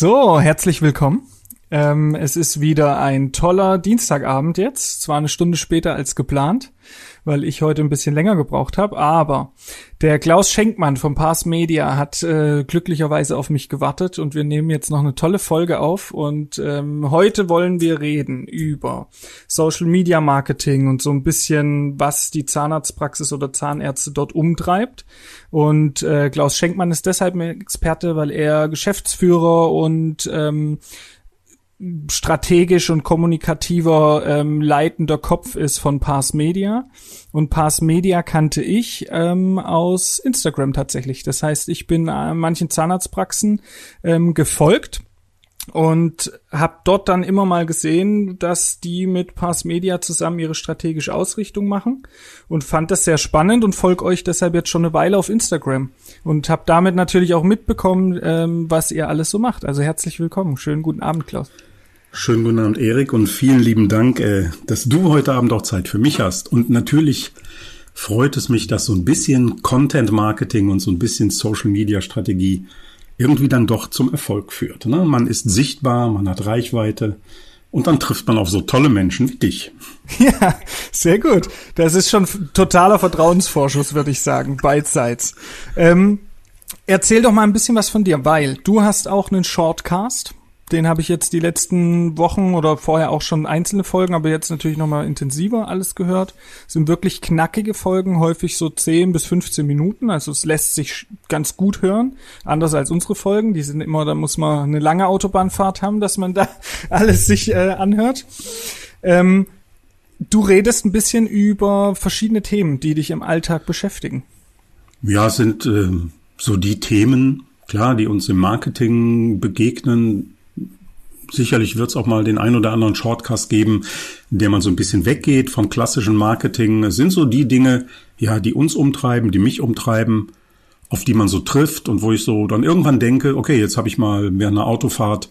So, herzlich willkommen. Ähm, es ist wieder ein toller Dienstagabend jetzt, zwar eine Stunde später als geplant, weil ich heute ein bisschen länger gebraucht habe, aber der Klaus Schenkmann vom Pass Media hat äh, glücklicherweise auf mich gewartet und wir nehmen jetzt noch eine tolle Folge auf und ähm, heute wollen wir reden über Social Media Marketing und so ein bisschen, was die Zahnarztpraxis oder Zahnärzte dort umtreibt. Und äh, Klaus Schenkmann ist deshalb ein Experte, weil er Geschäftsführer und ähm, strategisch und kommunikativer ähm, leitender Kopf ist von Pars Media. Und Pars Media kannte ich ähm, aus Instagram tatsächlich. Das heißt, ich bin äh, manchen Zahnarztpraxen ähm, gefolgt und habe dort dann immer mal gesehen, dass die mit Pass Media zusammen ihre strategische Ausrichtung machen und fand das sehr spannend und folge euch deshalb jetzt schon eine Weile auf Instagram und habe damit natürlich auch mitbekommen, ähm, was ihr alles so macht. Also herzlich willkommen, schönen guten Abend, Klaus. Schönen guten Abend, Erik, und vielen lieben Dank, äh, dass du heute Abend auch Zeit für mich hast. Und natürlich freut es mich, dass so ein bisschen Content Marketing und so ein bisschen Social Media Strategie irgendwie dann doch zum Erfolg führt. Ne? Man ist sichtbar, man hat Reichweite und dann trifft man auf so tolle Menschen wie dich. Ja, sehr gut. Das ist schon totaler Vertrauensvorschuss, würde ich sagen, beidseits. Ähm, erzähl doch mal ein bisschen was von dir, weil du hast auch einen Shortcast den habe ich jetzt die letzten Wochen oder vorher auch schon einzelne Folgen, aber jetzt natürlich nochmal intensiver alles gehört. Es sind wirklich knackige Folgen, häufig so 10 bis 15 Minuten. Also es lässt sich ganz gut hören. Anders als unsere Folgen. Die sind immer, da muss man eine lange Autobahnfahrt haben, dass man da alles sich äh, anhört. Ähm, du redest ein bisschen über verschiedene Themen, die dich im Alltag beschäftigen. Ja, sind äh, so die Themen, klar, die uns im Marketing begegnen, sicherlich wird es auch mal den ein oder anderen Shortcast geben, der man so ein bisschen weggeht vom klassischen Marketing. Es sind so die Dinge, ja, die uns umtreiben, die mich umtreiben, auf die man so trifft und wo ich so dann irgendwann denke, okay, jetzt habe ich mal während einer Autofahrt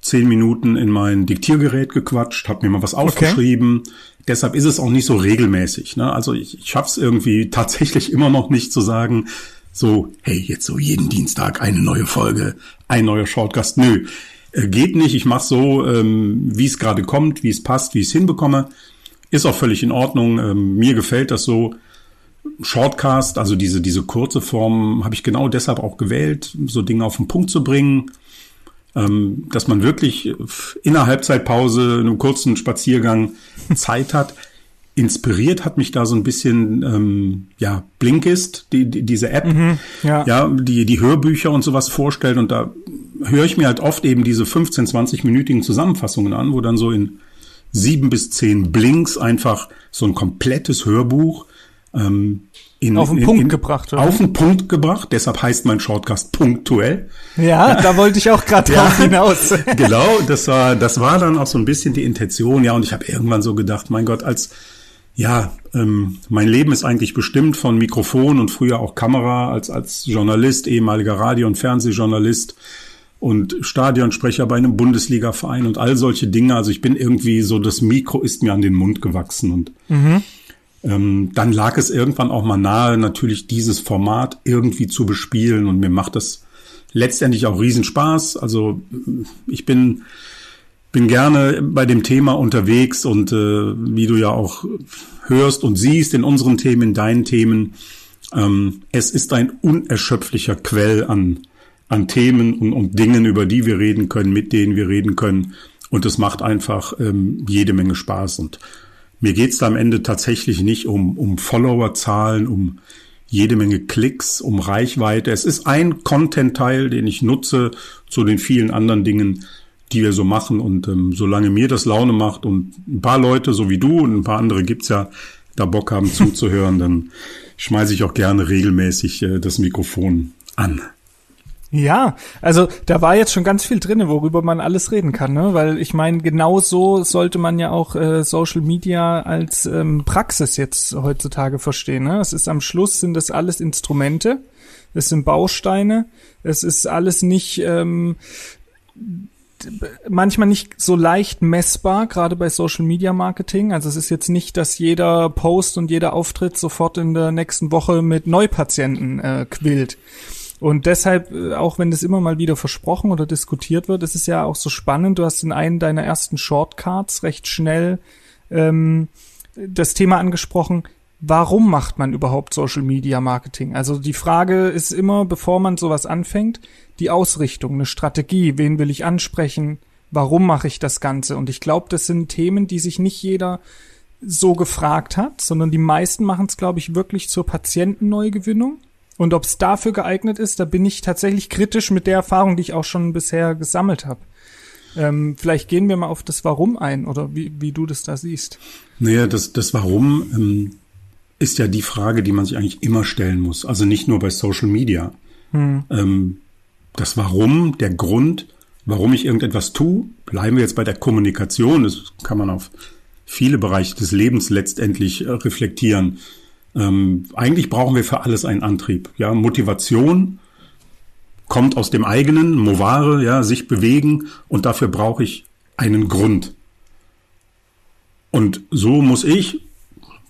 zehn Minuten in mein Diktiergerät gequatscht, habe mir mal was aufgeschrieben. Okay. Deshalb ist es auch nicht so regelmäßig. Ne? Also ich, ich schaffe es irgendwie tatsächlich immer noch nicht zu sagen, so, hey, jetzt so jeden Dienstag eine neue Folge, ein neuer Shortcast. Nö, geht nicht, ich mache so, ähm, wie es gerade kommt, wie es passt, wie ich es hinbekomme. Ist auch völlig in Ordnung. Ähm, mir gefällt das so. Shortcast, also diese, diese kurze Form, habe ich genau deshalb auch gewählt, so Dinge auf den Punkt zu bringen. Ähm, dass man wirklich in der Halbzeitpause, in einem kurzen Spaziergang Zeit hat. Inspiriert hat mich da so ein bisschen, ähm, ja, Blinkist, die, die, diese App, mhm, ja. ja, die, die Hörbücher und sowas vorstellt. Und da höre ich mir halt oft eben diese 15, 20-minütigen Zusammenfassungen an, wo dann so in sieben bis zehn Blinks einfach so ein komplettes Hörbuch ähm, in, auf den in, Punkt in, gebracht. Oder? Auf den Punkt gebracht. Deshalb heißt mein Shortcast punktuell. Ja, da wollte ich auch gerade drauf ja, hinaus. genau, das war, das war dann auch so ein bisschen die Intention. Ja, und ich habe irgendwann so gedacht, mein Gott, als ja, ähm, mein Leben ist eigentlich bestimmt von Mikrofon und früher auch Kamera als als Journalist, ehemaliger Radio- und Fernsehjournalist und Stadionsprecher bei einem Bundesliga-Verein und all solche Dinge. Also ich bin irgendwie so, das Mikro ist mir an den Mund gewachsen und mhm. ähm, dann lag es irgendwann auch mal nahe, natürlich dieses Format irgendwie zu bespielen und mir macht das letztendlich auch Riesenspaß. Also ich bin bin gerne bei dem Thema unterwegs und äh, wie du ja auch hörst und siehst in unseren Themen, in deinen Themen, ähm, es ist ein unerschöpflicher Quell an an Themen und, und Dingen, über die wir reden können, mit denen wir reden können. Und es macht einfach ähm, jede Menge Spaß. Und mir geht's da am Ende tatsächlich nicht um, um Followerzahlen, um jede Menge Klicks, um Reichweite. Es ist ein Content-Teil, den ich nutze zu den vielen anderen Dingen, die wir so machen. Und ähm, solange mir das Laune macht und ein paar Leute, so wie du und ein paar andere gibt's ja, da Bock haben zuzuhören, dann schmeiße ich auch gerne regelmäßig äh, das Mikrofon an. Ja, also da war jetzt schon ganz viel drinne, worüber man alles reden kann, ne? Weil ich meine, genau so sollte man ja auch äh, Social Media als ähm, Praxis jetzt heutzutage verstehen. Ne? Es ist am Schluss sind das alles Instrumente, es sind Bausteine, es ist alles nicht ähm, manchmal nicht so leicht messbar, gerade bei Social Media Marketing. Also es ist jetzt nicht, dass jeder Post und jeder Auftritt sofort in der nächsten Woche mit Neupatienten äh, quillt Und deshalb, äh, auch wenn das immer mal wieder versprochen oder diskutiert wird, ist es ja auch so spannend. Du hast in einem deiner ersten Shortcards recht schnell ähm, das Thema angesprochen, warum macht man überhaupt Social Media Marketing? Also die Frage ist immer, bevor man sowas anfängt, die Ausrichtung, eine Strategie, wen will ich ansprechen, warum mache ich das Ganze? Und ich glaube, das sind Themen, die sich nicht jeder so gefragt hat, sondern die meisten machen es, glaube ich, wirklich zur Patientenneugewinnung. Und ob es dafür geeignet ist, da bin ich tatsächlich kritisch mit der Erfahrung, die ich auch schon bisher gesammelt habe. Ähm, vielleicht gehen wir mal auf das Warum ein oder wie, wie du das da siehst. Naja, das, das Warum ähm, ist ja die Frage, die man sich eigentlich immer stellen muss. Also nicht nur bei Social Media. Hm. Ähm, das Warum, der Grund, warum ich irgendetwas tue, bleiben wir jetzt bei der Kommunikation. Das kann man auf viele Bereiche des Lebens letztendlich äh, reflektieren. Ähm, eigentlich brauchen wir für alles einen Antrieb. Ja, Motivation kommt aus dem eigenen, Movare, ja, sich bewegen und dafür brauche ich einen Grund. Und so muss ich,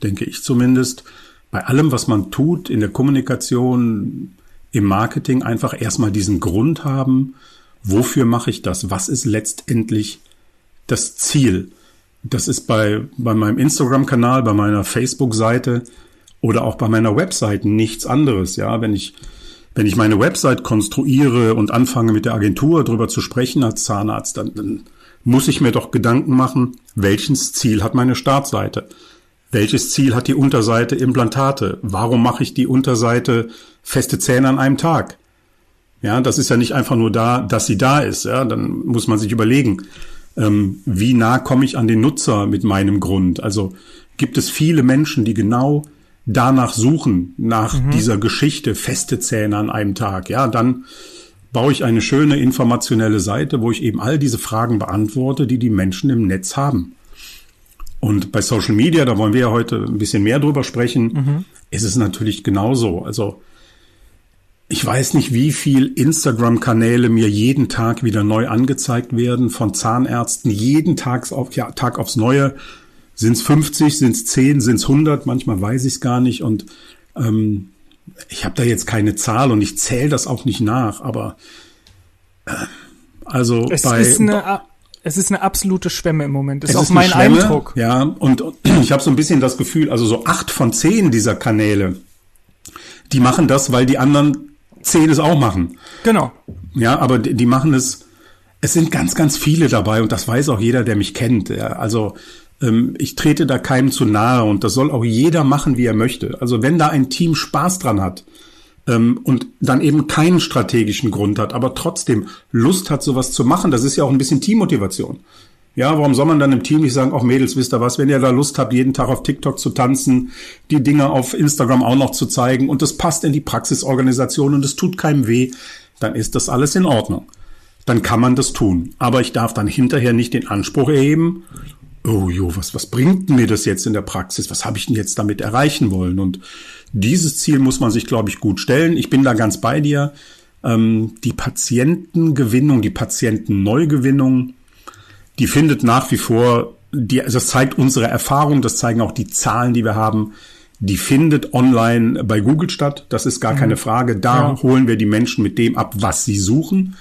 denke ich zumindest, bei allem, was man tut in der Kommunikation, im Marketing einfach erstmal diesen Grund haben, wofür mache ich das? Was ist letztendlich das Ziel? Das ist bei, bei meinem Instagram-Kanal, bei meiner Facebook-Seite oder auch bei meiner Website nichts anderes. Ja, wenn ich, wenn ich meine Website konstruiere und anfange mit der Agentur drüber zu sprechen als Zahnarzt, dann, dann muss ich mir doch Gedanken machen, welches Ziel hat meine Startseite? Welches Ziel hat die Unterseite Implantate? Warum mache ich die Unterseite feste Zähne an einem Tag? Ja, das ist ja nicht einfach nur da, dass sie da ist. Ja, dann muss man sich überlegen, ähm, wie nah komme ich an den Nutzer mit meinem Grund? Also gibt es viele Menschen, die genau danach suchen, nach mhm. dieser Geschichte, feste Zähne an einem Tag. Ja, dann baue ich eine schöne informationelle Seite, wo ich eben all diese Fragen beantworte, die die Menschen im Netz haben. Und bei Social Media, da wollen wir ja heute ein bisschen mehr drüber sprechen, mhm. ist es natürlich genauso. Also ich weiß nicht, wie viel Instagram-Kanäle mir jeden Tag wieder neu angezeigt werden von Zahnärzten, jeden Tag, auf, ja, Tag aufs Neue. Sind es 50, sind es 10, sind es 100? Manchmal weiß ich es gar nicht. Und ähm, ich habe da jetzt keine Zahl und ich zähle das auch nicht nach. Aber äh, also es bei ist eine, es ist eine absolute Schwemme im Moment. Das ist auch mein Schwemme, Eindruck. Ja, und, und ich habe so ein bisschen das Gefühl, also so acht von zehn dieser Kanäle, die machen das, weil die anderen zehn es auch machen. Genau. Ja, aber die, die machen es, es sind ganz, ganz viele dabei und das weiß auch jeder, der mich kennt. Ja, also ähm, ich trete da keinem zu nahe und das soll auch jeder machen, wie er möchte. Also wenn da ein Team Spaß dran hat ähm, und dann eben keinen strategischen Grund hat, aber trotzdem Lust hat, sowas zu machen, das ist ja auch ein bisschen Teammotivation. Ja, warum soll man dann im Team nicht sagen, auch Mädels, wisst ihr was, wenn ihr da Lust habt, jeden Tag auf TikTok zu tanzen, die Dinge auf Instagram auch noch zu zeigen und das passt in die Praxisorganisation und es tut keinem weh, dann ist das alles in Ordnung. Dann kann man das tun. Aber ich darf dann hinterher nicht den Anspruch erheben, oh jo, was, was bringt mir das jetzt in der Praxis? Was habe ich denn jetzt damit erreichen wollen? Und dieses Ziel muss man sich, glaube ich, gut stellen. Ich bin da ganz bei dir. Ähm, die Patientengewinnung, die Patientenneugewinnung, die findet nach wie vor, die, also das zeigt unsere Erfahrung, das zeigen auch die Zahlen, die wir haben, die findet online bei Google statt. Das ist gar mhm. keine Frage. Da ja. holen wir die Menschen mit dem ab, was sie suchen.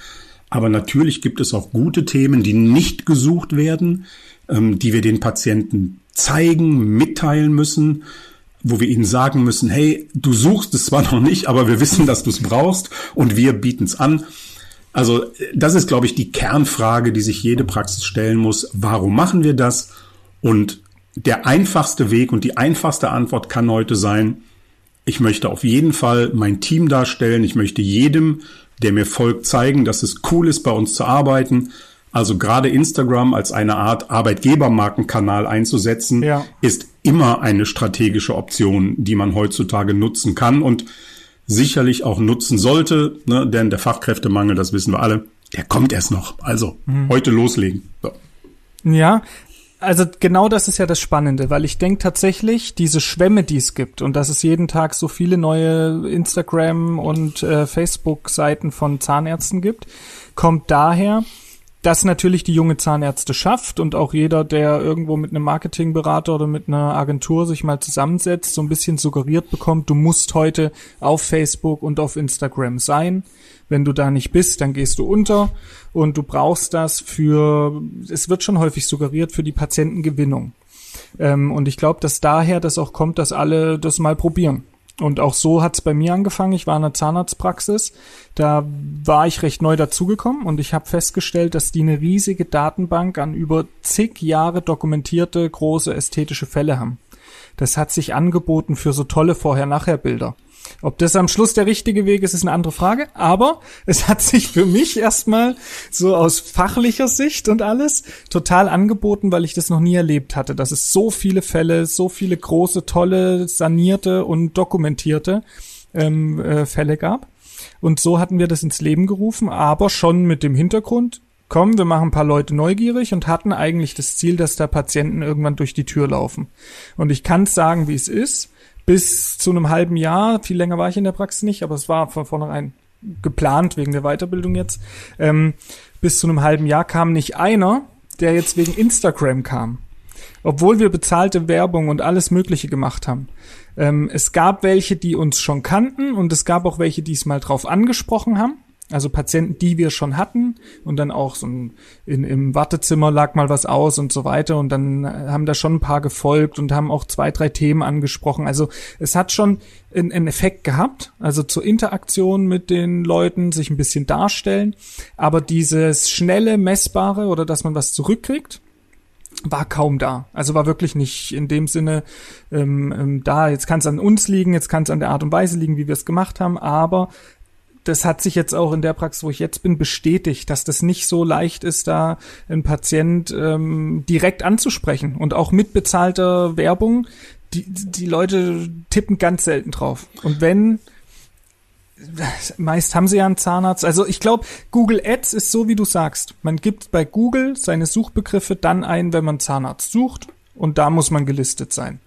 Aber natürlich gibt es auch gute Themen, die nicht gesucht werden, ähm, die wir den Patienten zeigen, mitteilen müssen, wo wir ihnen sagen müssen, hey, du suchst es zwar noch nicht, aber wir wissen, dass du es brauchst und wir bieten es an. Also das ist, glaube ich, die Kernfrage, die sich jede Praxis stellen muss. Warum machen wir das? Und der einfachste Weg und die einfachste Antwort kann heute sein, ich möchte auf jeden Fall mein Team darstellen. Ich möchte jedem, der mir folgt, zeigen, dass es cool ist, bei uns zu arbeiten. Also gerade Instagram als eine Art Arbeitgebermarkenkanal einzusetzen, ja. ist immer eine strategische Option, die man heutzutage nutzen kann. Und sicherlich auch nutzen sollte, ne? denn der Fachkräftemangel, das wissen wir alle, der kommt erst noch. Also mhm. heute loslegen. So. Ja, also genau das ist ja das Spannende, weil ich denke tatsächlich, diese Schwämme, die es gibt und dass es jeden Tag so viele neue Instagram und äh, Facebook-Seiten von Zahnärzten gibt, kommt daher, das natürlich die junge Zahnärzte schafft und auch jeder, der irgendwo mit einem Marketingberater oder mit einer Agentur sich mal zusammensetzt, so ein bisschen suggeriert bekommt, du musst heute auf Facebook und auf Instagram sein. Wenn du da nicht bist, dann gehst du unter und du brauchst das für, es wird schon häufig suggeriert, für die Patientengewinnung. Ähm, und ich glaube, dass daher das auch kommt, dass alle das mal probieren. Und auch so hat's bei mir angefangen. Ich war in der Zahnarztpraxis. Da war ich recht neu dazugekommen und ich habe festgestellt, dass die eine riesige Datenbank an über zig Jahre dokumentierte große ästhetische Fälle haben. Das hat sich angeboten für so tolle Vorher-Nachher-Bilder. Ob das am Schluss der richtige Weg ist, ist eine andere Frage. Aber es hat sich für mich erstmal so aus fachlicher Sicht und alles total angeboten, weil ich das noch nie erlebt hatte, dass es so viele Fälle, so viele große, tolle, sanierte und dokumentierte ähm, äh, Fälle gab. Und so hatten wir das ins Leben gerufen, aber schon mit dem Hintergrund, komm, wir machen ein paar Leute neugierig und hatten eigentlich das Ziel, dass da Patienten irgendwann durch die Tür laufen. Und ich kann sagen, wie es ist bis zu einem halben Jahr, viel länger war ich in der Praxis nicht, aber es war von vornherein geplant wegen der Weiterbildung jetzt, ähm, bis zu einem halben Jahr kam nicht einer, der jetzt wegen Instagram kam. Obwohl wir bezahlte Werbung und alles Mögliche gemacht haben. Ähm, es gab welche, die uns schon kannten und es gab auch welche, die es mal drauf angesprochen haben. Also Patienten, die wir schon hatten und dann auch so ein, in, im Wartezimmer lag mal was aus und so weiter und dann haben da schon ein paar gefolgt und haben auch zwei, drei Themen angesprochen. Also es hat schon einen, einen Effekt gehabt, also zur Interaktion mit den Leuten, sich ein bisschen darstellen, aber dieses schnelle, messbare oder dass man was zurückkriegt, war kaum da. Also war wirklich nicht in dem Sinne ähm, ähm, da. Jetzt kann es an uns liegen, jetzt kann es an der Art und Weise liegen, wie wir es gemacht haben, aber das hat sich jetzt auch in der Praxis, wo ich jetzt bin, bestätigt, dass das nicht so leicht ist, da einen Patient ähm, direkt anzusprechen. Und auch mit bezahlter Werbung, die, die Leute tippen ganz selten drauf. Und wenn, meist haben sie ja einen Zahnarzt. Also ich glaube, Google Ads ist so, wie du sagst. Man gibt bei Google seine Suchbegriffe dann ein, wenn man Zahnarzt sucht. Und da muss man gelistet sein.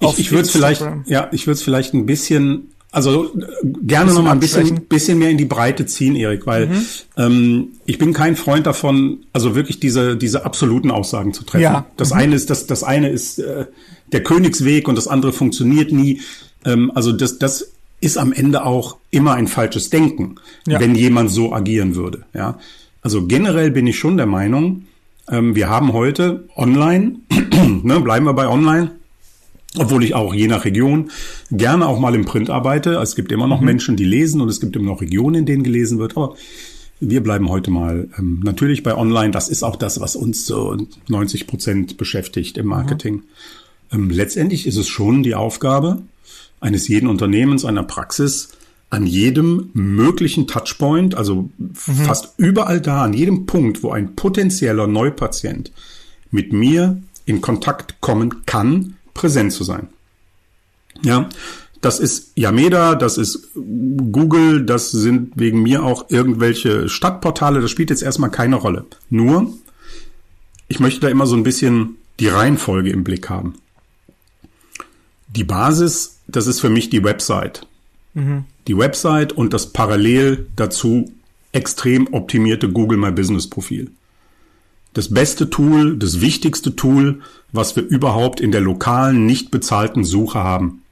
Ich, ich würde vielleicht, ja, ich würde es vielleicht ein bisschen also gerne noch mal ein bisschen, bisschen mehr in die Breite ziehen, Erik, weil mhm. ähm, ich bin kein Freund davon, also wirklich diese diese absoluten Aussagen zu treffen. Ja. Das mhm. eine ist das das eine ist äh, der Königsweg und das andere funktioniert nie. Ähm, also das das ist am Ende auch immer ein falsches Denken, ja. wenn jemand so agieren würde. Ja, also generell bin ich schon der Meinung, ähm, wir haben heute online, ne, bleiben wir bei online obwohl ich auch je nach Region gerne auch mal im Print arbeite. Es gibt immer noch mhm. Menschen, die lesen und es gibt immer noch Regionen, in denen gelesen wird. Aber wir bleiben heute mal ähm, natürlich bei Online. Das ist auch das, was uns so 90 Prozent beschäftigt im Marketing. Mhm. Ähm, letztendlich ist es schon die Aufgabe eines jeden Unternehmens, einer Praxis, an jedem möglichen Touchpoint, also mhm. fast überall da, an jedem Punkt, wo ein potenzieller Neupatient mit mir in Kontakt kommen kann, präsent zu sein. Ja, das ist Yameda, das ist Google, das sind wegen mir auch irgendwelche Stadtportale, das spielt jetzt erstmal keine Rolle. Nur, ich möchte da immer so ein bisschen die Reihenfolge im Blick haben. Die Basis, das ist für mich die Website. Mhm. Die Website und das parallel dazu extrem optimierte Google My Business Profil das beste Tool, das wichtigste Tool, was wir überhaupt in der lokalen, nicht bezahlten Suche haben.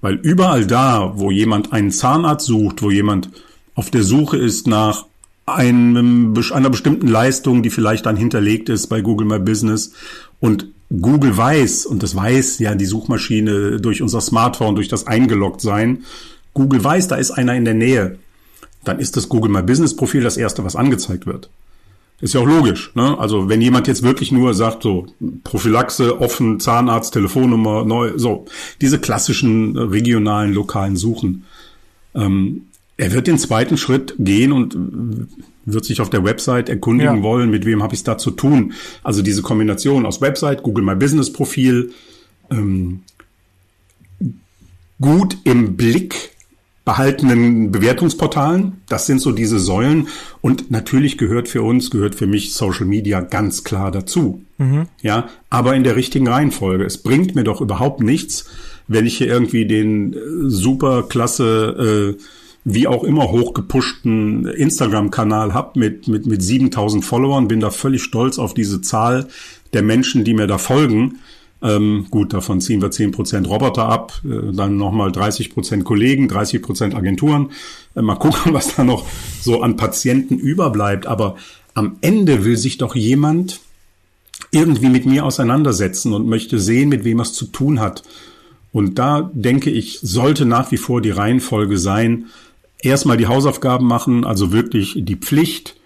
Weil überall da, wo jemand einen Zahnarzt sucht, wo jemand auf der Suche ist nach einem, einer bestimmten Leistung, die vielleicht dann hinterlegt ist bei Google My Business und Google weiß, und das weiß ja die Suchmaschine durch unser Smartphone, durch das eingeloggt sein, Google weiß, da ist einer in der Nähe, dann ist das Google My Business Profil das erste, was angezeigt wird. Ist ja auch logisch. Ne? Also wenn jemand jetzt wirklich nur sagt, so Prophylaxe, offen, Zahnarzt, Telefonnummer, neu, so diese klassischen äh, regionalen, lokalen Suchen. Ähm, er wird den zweiten Schritt gehen und äh, wird sich auf der Website erkundigen ja. wollen, mit wem habe ich es da zu tun. Also diese Kombination aus Website, Google My Business Profil, ähm, gut im Blick behaltenen Bewertungsportalen. Das sind so diese Säulen. Und natürlich gehört für uns, gehört für mich Social Media ganz klar dazu. Mhm. Ja, aber in der richtigen Reihenfolge. Es bringt mir doch überhaupt nichts, wenn ich hier irgendwie den äh, super klasse wie auch immer hochgepushten Instagram-Kanal habe mit, mit, mit 7000 Followern, bin da völlig stolz auf diese Zahl der Menschen, die mir da folgen. Ähm, gut, davon ziehen wir 10% Roboter ab, äh, dann nochmal 30% Kollegen, 30% Agenturen. Äh, mal gucken, was da noch so an Patienten überbleibt. Aber am Ende will sich doch jemand irgendwie mit mir auseinandersetzen und möchte sehen, mit wem er es zu tun hat. Und da denke ich, sollte nach wie vor die Reihenfolge sein, erstmal die Hausaufgaben machen, also wirklich die Pflicht,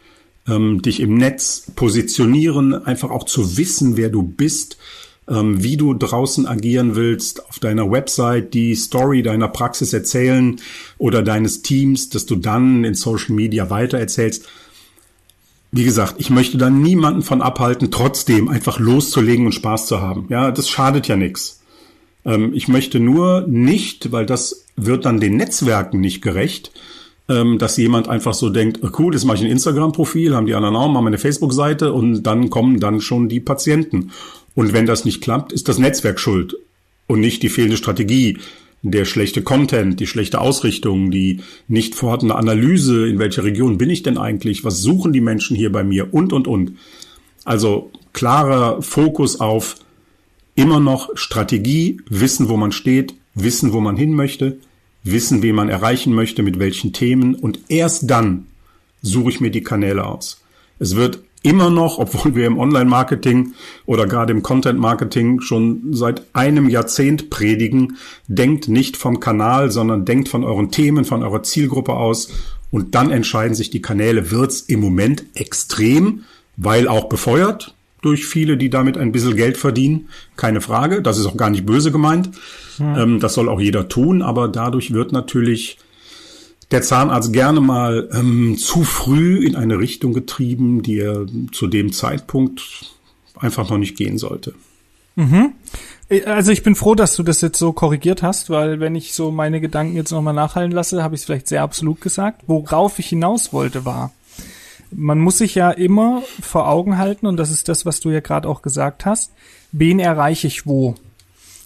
ähm, dich im Netz positionieren, einfach auch zu wissen, wer du bist, ähm, wie du draußen agieren willst, auf deiner Website die Story deiner Praxis erzählen oder deines Teams, dass du dann in Social Media weitererzählst. Wie gesagt, ich möchte da niemanden von abhalten, trotzdem einfach loszulegen und Spaß zu haben. Ja, das schadet ja nichts. Ähm, ich möchte nur nicht, weil das wird dann den Netzwerken nicht gerecht, ähm, dass jemand einfach so denkt, oh cool, jetzt mache ich ein Instagram-Profil, haben die anderen auch, machen eine Facebook-Seite und dann kommen dann schon die Patienten. Und wenn das nicht klappt, ist das Netzwerk schuld und nicht die fehlende Strategie, der schlechte Content, die schlechte Ausrichtung, die nicht vorhandene Analyse, in welcher Region bin ich denn eigentlich, was suchen die Menschen hier bei mir und, und, und. Also klarer Fokus auf immer noch Strategie, wissen, wo man steht, wissen, wo man hin möchte, wissen, wen man erreichen möchte, mit welchen Themen und erst dann suche ich mir die Kanäle aus. Es wird immer noch, obwohl wir im Online-Marketing oder gerade im Content-Marketing schon seit einem Jahrzehnt predigen, denkt nicht vom Kanal, sondern denkt von euren Themen, von eurer Zielgruppe aus und dann entscheiden sich die Kanäle. Wird's im Moment extrem, weil auch befeuert durch viele, die damit ein bisschen Geld verdienen. Keine Frage. Das ist auch gar nicht böse gemeint. Hm. das soll auch jeder tun, aber dadurch wird natürlich der Zahnarzt gerne mal ähm, zu früh in eine Richtung getrieben, die er zu dem Zeitpunkt einfach noch nicht gehen sollte. Mhm. Also ich bin froh, dass du das jetzt so korrigiert hast, weil wenn ich so meine Gedanken jetzt nochmal nachhallen lasse, habe ich es vielleicht sehr absolut gesagt. Worauf ich hinaus wollte war, man muss sich ja immer vor Augen halten, und das ist das, was du ja gerade auch gesagt hast, wen erreiche ich wo?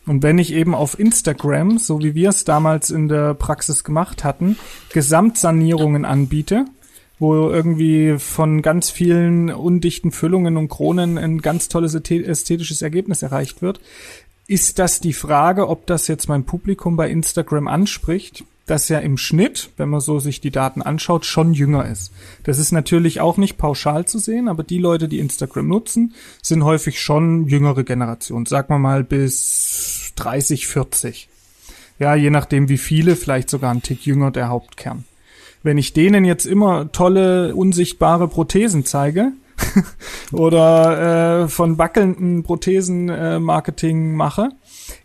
Und wenn ich eben auf Instagram, so wie wir es damals in der Praxis gemacht hatten, Gesamtsanierungen anbiete, wo irgendwie von ganz vielen undichten Füllungen und Kronen ein ganz tolles ästhetisches Ergebnis erreicht wird, ist das die Frage, ob das jetzt mein Publikum bei Instagram anspricht das ja im Schnitt, wenn man so sich die Daten anschaut, schon jünger ist. Das ist natürlich auch nicht pauschal zu sehen, aber die Leute, die Instagram nutzen, sind häufig schon jüngere Generation. Sagen wir mal bis 30, 40. Ja, je nachdem wie viele, vielleicht sogar ein Tick jünger der Hauptkern. Wenn ich denen jetzt immer tolle, unsichtbare Prothesen zeige, oder äh, von wackelnden Prothesen äh, Marketing mache,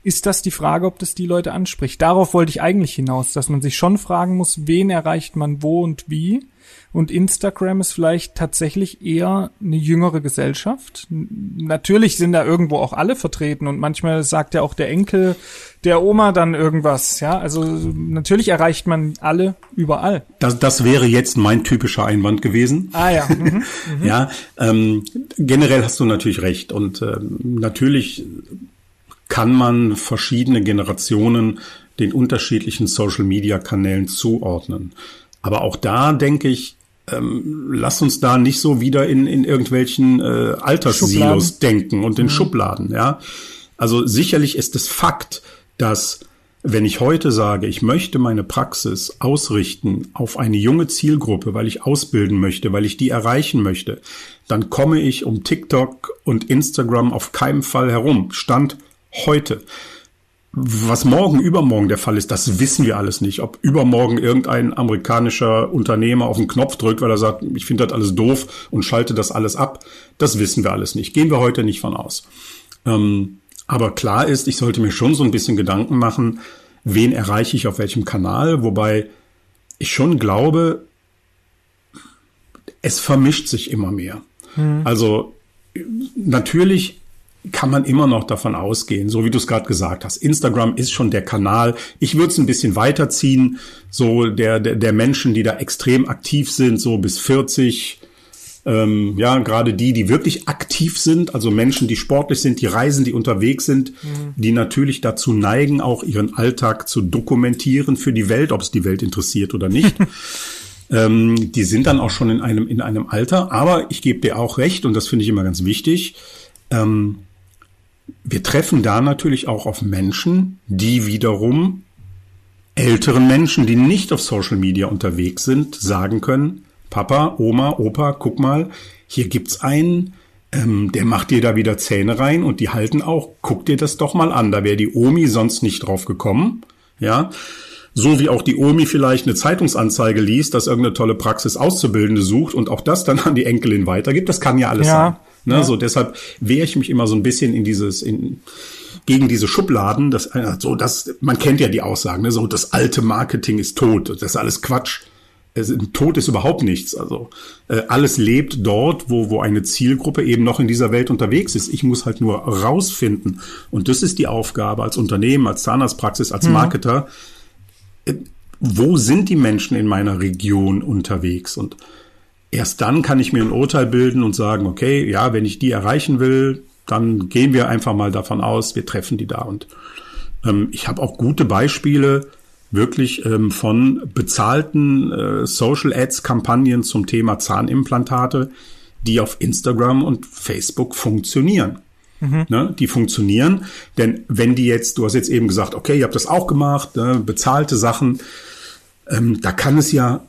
ist das die Frage, ob das die Leute anspricht. Darauf wollte ich eigentlich hinaus, dass man sich schon fragen muss, wen erreicht man wo und wie. Und Instagram ist vielleicht tatsächlich eher eine jüngere Gesellschaft. Natürlich sind da irgendwo auch alle vertreten und manchmal sagt ja auch der Enkel der Oma dann irgendwas. Ja, also natürlich erreicht man alle überall. Das, das wäre jetzt mein typischer Einwand gewesen. Ah ja. Mhm. Mhm. ja, ähm, generell hast du natürlich recht und ähm, natürlich kann man verschiedene Generationen den unterschiedlichen Social-Media-Kanälen zuordnen. Aber auch da denke ich, ähm, lass uns da nicht so wieder in, in irgendwelchen äh, Alterssilos denken und in mhm. Schubladen. Ja, also sicherlich ist es Fakt, dass wenn ich heute sage, ich möchte meine Praxis ausrichten auf eine junge Zielgruppe, weil ich ausbilden möchte, weil ich die erreichen möchte, dann komme ich um TikTok und Instagram auf keinen Fall herum. Stand heute. Was morgen, übermorgen der Fall ist, das wissen wir alles nicht. Ob übermorgen irgendein amerikanischer Unternehmer auf den Knopf drückt, weil er sagt, ich finde das alles doof und schalte das alles ab, das wissen wir alles nicht. Gehen wir heute nicht von aus. Ähm, aber klar ist, ich sollte mir schon so ein bisschen Gedanken machen, wen erreiche ich auf welchem Kanal, wobei ich schon glaube, es vermischt sich immer mehr. Hm. Also natürlich kann man immer noch davon ausgehen, so wie du es gerade gesagt hast. Instagram ist schon der Kanal. Ich würde es ein bisschen weiterziehen, so der, der, der Menschen, die da extrem aktiv sind, so bis 40, Ähm, ja, gerade die, die wirklich aktiv sind, also Menschen, die sportlich sind, die reisen, die unterwegs sind, mhm. die natürlich dazu neigen, auch ihren Alltag zu dokumentieren für die Welt, ob es die Welt interessiert oder nicht. ähm, die sind dann auch schon in einem, in einem Alter. Aber ich gebe dir auch recht, und das finde ich immer ganz wichtig, ähm, wir treffen da natürlich auch auf Menschen, die wiederum älteren Menschen, die nicht auf Social Media unterwegs sind, sagen können, Papa, Oma, Opa, guck mal, hier gibt's einen, ähm, der macht dir da wieder Zähne rein und die halten auch, guck dir das doch mal an, da wäre die Omi sonst nicht drauf gekommen, ja. So wie auch die Omi vielleicht eine Zeitungsanzeige liest, dass irgendeine tolle Praxis Auszubildende sucht und auch das dann an die Enkelin weitergibt, das kann ja alles ja. sein. Ne. So deshalb wehre ich mich immer so ein bisschen in dieses, in, gegen diese Schubladen. Das, äh, so, das, man kennt ja die Aussagen, ne, so das alte Marketing ist tot, das ist alles Quatsch. Es, tot ist überhaupt nichts. Also äh, alles lebt dort, wo, wo eine Zielgruppe eben noch in dieser Welt unterwegs ist. Ich muss halt nur rausfinden. Und das ist die Aufgabe als Unternehmen, als Zahnarztpraxis, als mhm. Marketer. Mhm. wo sind die Menschen in meiner Region unterwegs? Und Erst dann kann ich mir ein Urteil bilden und sagen, okay, ja, wenn ich die erreichen will, dann gehen wir einfach mal davon aus, wir treffen die da. Und ähm, ich habe auch gute Beispiele wirklich ähm, von bezahlten äh, Social Ads Kampagnen zum Thema Zahnimplantate, die auf Instagram und Facebook funktionieren. Mhm. Ne, die funktionieren, denn wenn die jetzt, du hast jetzt eben gesagt, okay, ihr habt das auch gemacht, ne, bezahlte Sachen, ähm, da kann es ja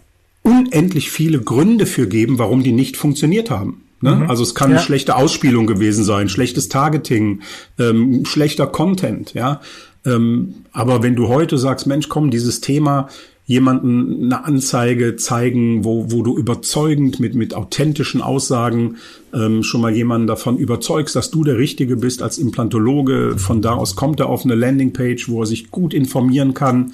unendlich viele Gründe für geben, warum die nicht funktioniert haben. Ne? Mhm. Also es kann ja. eine schlechte Ausspielung gewesen sein, schlechtes Targeting, ähm, schlechter Content, ja. Ähm, aber wenn du heute sagst, Mensch, komm, dieses Thema, jemanden eine Anzeige zeigen, wo, wo du überzeugend mit, mit authentischen Aussagen ähm, schon mal jemanden davon überzeugst, dass du der Richtige bist als Implantologe. Von da aus kommt er auf eine Landingpage, wo er sich gut informieren kann.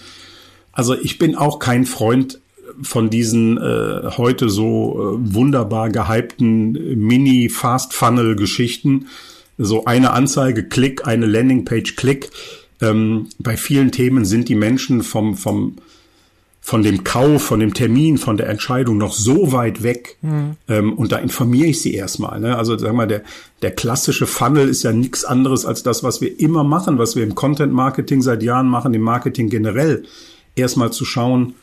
Also ich bin auch kein Freund von diesen äh, heute so äh, wunderbar gehypten Mini-Fast-Funnel-Geschichten. So eine Anzeige, Klick, eine Landingpage, Klick. Ähm, bei vielen Themen sind die Menschen vom, vom, von dem Kauf, von dem Termin, von der Entscheidung noch so weit weg. Mhm. Ähm, und da informiere ich sie erstmal. Ne? Also sag mal, der, der klassische Funnel ist ja nichts anderes als das, was wir immer machen, was wir im Content Marketing seit Jahren machen, im Marketing generell. Erstmal zu schauen,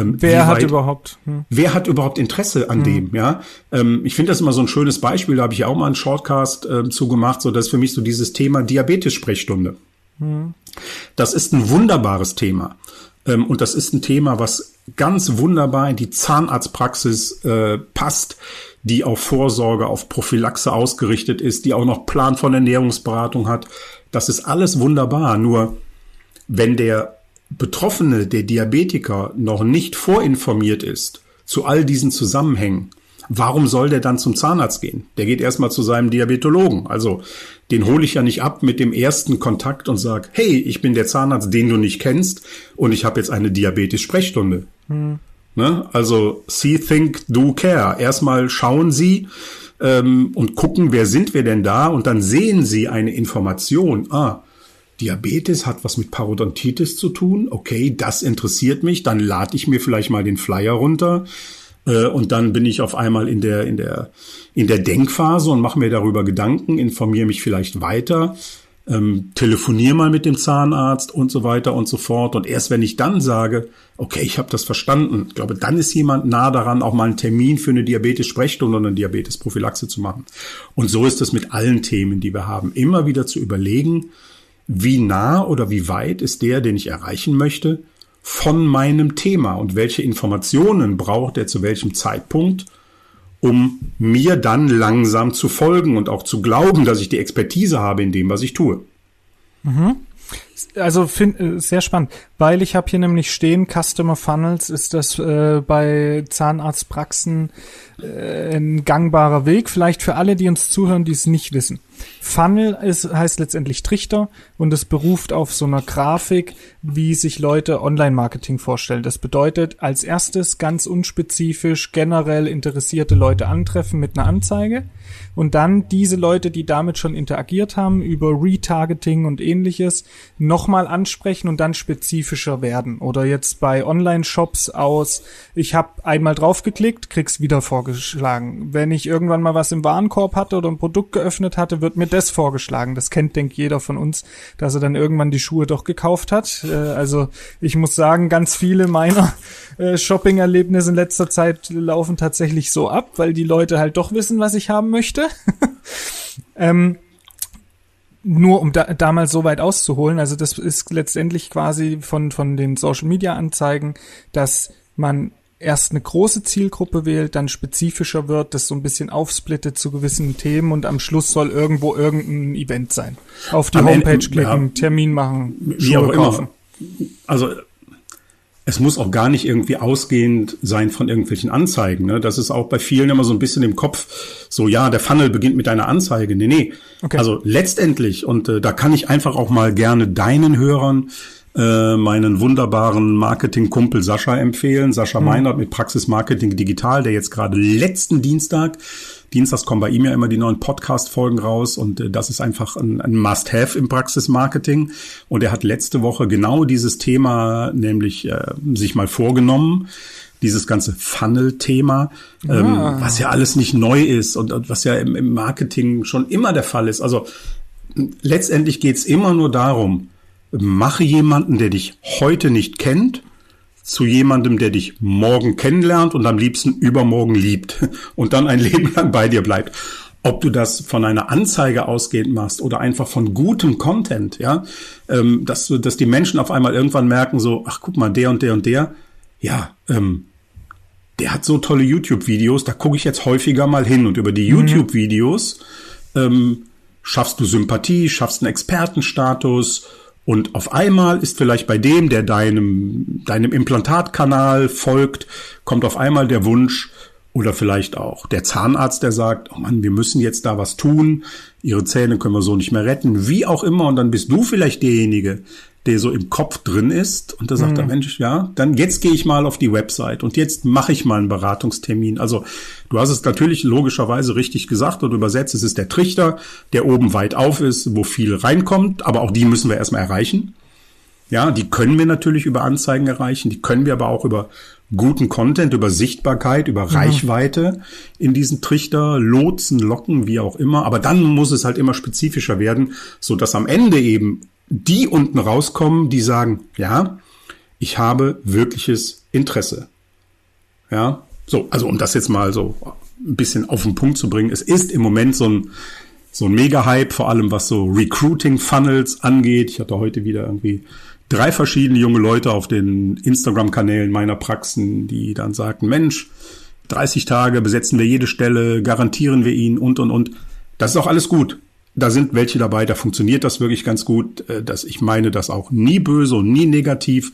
ähm, wer hat überhaupt? Hm. Wer hat überhaupt Interesse an hm. dem? Ja, ähm, ich finde das immer so ein schönes Beispiel. Da habe ich ja auch mal einen Shortcast äh, zugemacht. So, das ist für mich so dieses Thema Diabetes-Sprechstunde. Hm. Das ist ein wunderbares Thema ähm, und das ist ein Thema, was ganz wunderbar in die Zahnarztpraxis äh, passt, die auf Vorsorge, auf Prophylaxe ausgerichtet ist, die auch noch Plan von Ernährungsberatung hat. Das ist alles wunderbar. Nur wenn der Betroffene, der Diabetiker, noch nicht vorinformiert ist zu all diesen Zusammenhängen, warum soll der dann zum Zahnarzt gehen? Der geht erstmal zu seinem Diabetologen. Also den hole ich ja nicht ab mit dem ersten Kontakt und sag, hey, ich bin der Zahnarzt, den du nicht kennst und ich habe jetzt eine Diabetes-Sprechstunde. Hm. Ne? Also see, think, do, care. Erstmal schauen Sie ähm, und gucken, wer sind wir denn da und dann sehen Sie eine Information. Ah, Diabetes hat was mit Parodontitis zu tun. Okay, das interessiert mich. Dann lade ich mir vielleicht mal den Flyer runter. Äh, und dann bin ich auf einmal in der, in der, in der Denkphase und mache mir darüber Gedanken, informiere mich vielleicht weiter, ähm, telefoniere mal mit dem Zahnarzt und so weiter und so fort. Und erst wenn ich dann sage, okay, ich habe das verstanden, ich glaube, dann ist jemand nah daran, auch mal einen Termin für eine Diabetes-Sprechstunde oder eine Diabetes-Prophylaxe zu machen. Und so ist es mit allen Themen, die wir haben. Immer wieder zu überlegen, wie nah oder wie weit ist der, den ich erreichen möchte, von meinem Thema und welche Informationen braucht er zu welchem Zeitpunkt, um mir dann langsam zu folgen und auch zu glauben, dass ich die Expertise habe in dem, was ich tue. Mhm. Also find, äh, sehr spannend, weil ich habe hier nämlich stehen, Customer Funnels ist das äh, bei Zahnarztpraxen äh, ein gangbarer Weg, vielleicht für alle, die uns zuhören, die es nicht wissen. Funnel ist, heißt letztendlich Trichter und es beruft auf so einer Grafik, wie sich Leute Online-Marketing vorstellen. Das bedeutet, als erstes ganz unspezifisch generell interessierte Leute antreffen mit einer Anzeige. Und dann diese Leute, die damit schon interagiert haben, über Retargeting und ähnliches, nochmal ansprechen und dann spezifischer werden. Oder jetzt bei Online-Shops aus, ich habe einmal draufgeklickt, krieg's wieder vorgeschlagen. Wenn ich irgendwann mal was im Warenkorb hatte oder ein Produkt geöffnet hatte, wird mir das vorgeschlagen. Das kennt, denkt jeder von uns, dass er dann irgendwann die Schuhe doch gekauft hat. Äh, also ich muss sagen, ganz viele meiner äh, Shopping-Erlebnisse in letzter Zeit laufen tatsächlich so ab, weil die Leute halt doch wissen, was ich haben möchte. ähm, nur um da, damals so weit auszuholen, also das ist letztendlich quasi von, von den Social Media Anzeigen, dass man erst eine große Zielgruppe wählt, dann spezifischer wird, das so ein bisschen aufsplittet zu gewissen Themen und am Schluss soll irgendwo irgendein Event sein. Auf die Am Homepage Ende, klicken, ja, Termin machen, Schuhe kaufen. Immer. Also es muss auch gar nicht irgendwie ausgehend sein von irgendwelchen Anzeigen. Ne? Das ist auch bei vielen immer so ein bisschen im Kopf, so ja, der Funnel beginnt mit einer Anzeige. Nee, nee. Okay. Also letztendlich, und äh, da kann ich einfach auch mal gerne deinen Hörern äh, meinen wunderbaren Marketing-Kumpel Sascha empfehlen. Sascha mhm. Meinert mit Praxis Marketing Digital, der jetzt gerade letzten Dienstag Dienstags kommen bei ihm ja immer die neuen Podcast-Folgen raus und äh, das ist einfach ein, ein Must-Have im Praxis-Marketing. Und er hat letzte Woche genau dieses Thema nämlich äh, sich mal vorgenommen dieses ganze Funnel-Thema, ähm, ah. ähm, was ja alles nicht neu ist und, und was ja im, im, Marketing schon immer der Fall ist. Also letztendlich geht's immer nur darum, mache jemanden, der dich heute nicht kennt, zu jemandem, der dich morgen kennenlernt und am liebsten übermorgen liebt und dann ein Leben lang bei dir bleibt. Ob du das von einer Anzeige ausgehend machst oder einfach von gutem Content, ja, ähm, dass, dass die Menschen auf einmal irgendwann merken, so, ach guck mal, der und der und der, ja, ähm, der hat so tolle YouTube-Videos, da gucke ich jetzt häufiger mal hin und über die mhm. YouTube-Videos ähm, schaffst du Sympathie, schaffst einen Expertenstatus und auf einmal ist vielleicht bei dem, der deinem, deinem Implantatkanal folgt, kommt auf einmal der Wunsch, oder vielleicht auch der Zahnarzt, der sagt, oh Mann, wir müssen jetzt da was tun, ihre Zähne können wir so nicht mehr retten, wie auch immer. Und dann bist du vielleicht derjenige, der so im Kopf drin ist und da sagt mhm. der Mensch, ja, dann jetzt gehe ich mal auf die Website und jetzt mache ich mal einen Beratungstermin. Also du hast es natürlich logischerweise richtig gesagt und übersetzt, es ist der Trichter, der oben weit auf ist, wo viel reinkommt, aber auch die müssen wir erstmal erreichen. Ja, die können wir natürlich über Anzeigen erreichen, die können wir aber auch über guten Content, über Sichtbarkeit, über mhm. Reichweite in diesen Trichter lotsen, locken, wie auch immer. Aber dann muss es halt immer spezifischer werden, so dass am Ende eben die unten rauskommen, die sagen, ja, ich habe wirkliches Interesse. Ja, so, also um das jetzt mal so ein bisschen auf den Punkt zu bringen. Es ist im Moment so ein, so ein Mega-Hype, vor allem was so Recruiting-Funnels angeht. Ich hatte heute wieder irgendwie drei verschiedene junge Leute auf den Instagram-Kanälen meiner Praxen, die dann sagten, Mensch, 30 Tage besetzen wir jede Stelle, garantieren wir ihn und, und, und. Das ist auch alles gut da sind welche dabei, da funktioniert das wirklich ganz gut. Äh, dass ich meine das auch nie böse und nie negativ.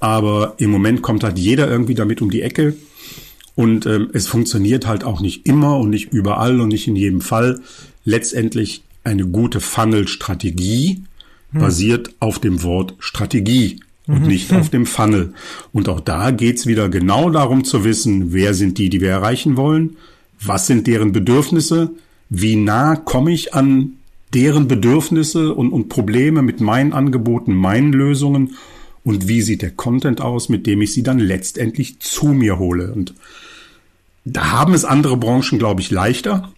Aber im Moment kommt halt jeder irgendwie damit um die Ecke. Und ähm, es funktioniert halt auch nicht immer und nicht überall und nicht in jedem Fall. Letztendlich eine gute Funnel-Strategie hm. basiert auf dem Wort Strategie und mhm. nicht auf dem Funnel. Und auch da geht's wieder genau darum zu wissen, wer sind die, die wir erreichen wollen, was sind deren Bedürfnisse, wie nah komme ich an deren Bedürfnisse und, und Probleme mit meinen Angeboten, meinen Lösungen und wie sieht der Content aus, mit dem ich sie dann letztendlich zu mir hole. Und da haben es andere Branchen, glaube ich, leichter.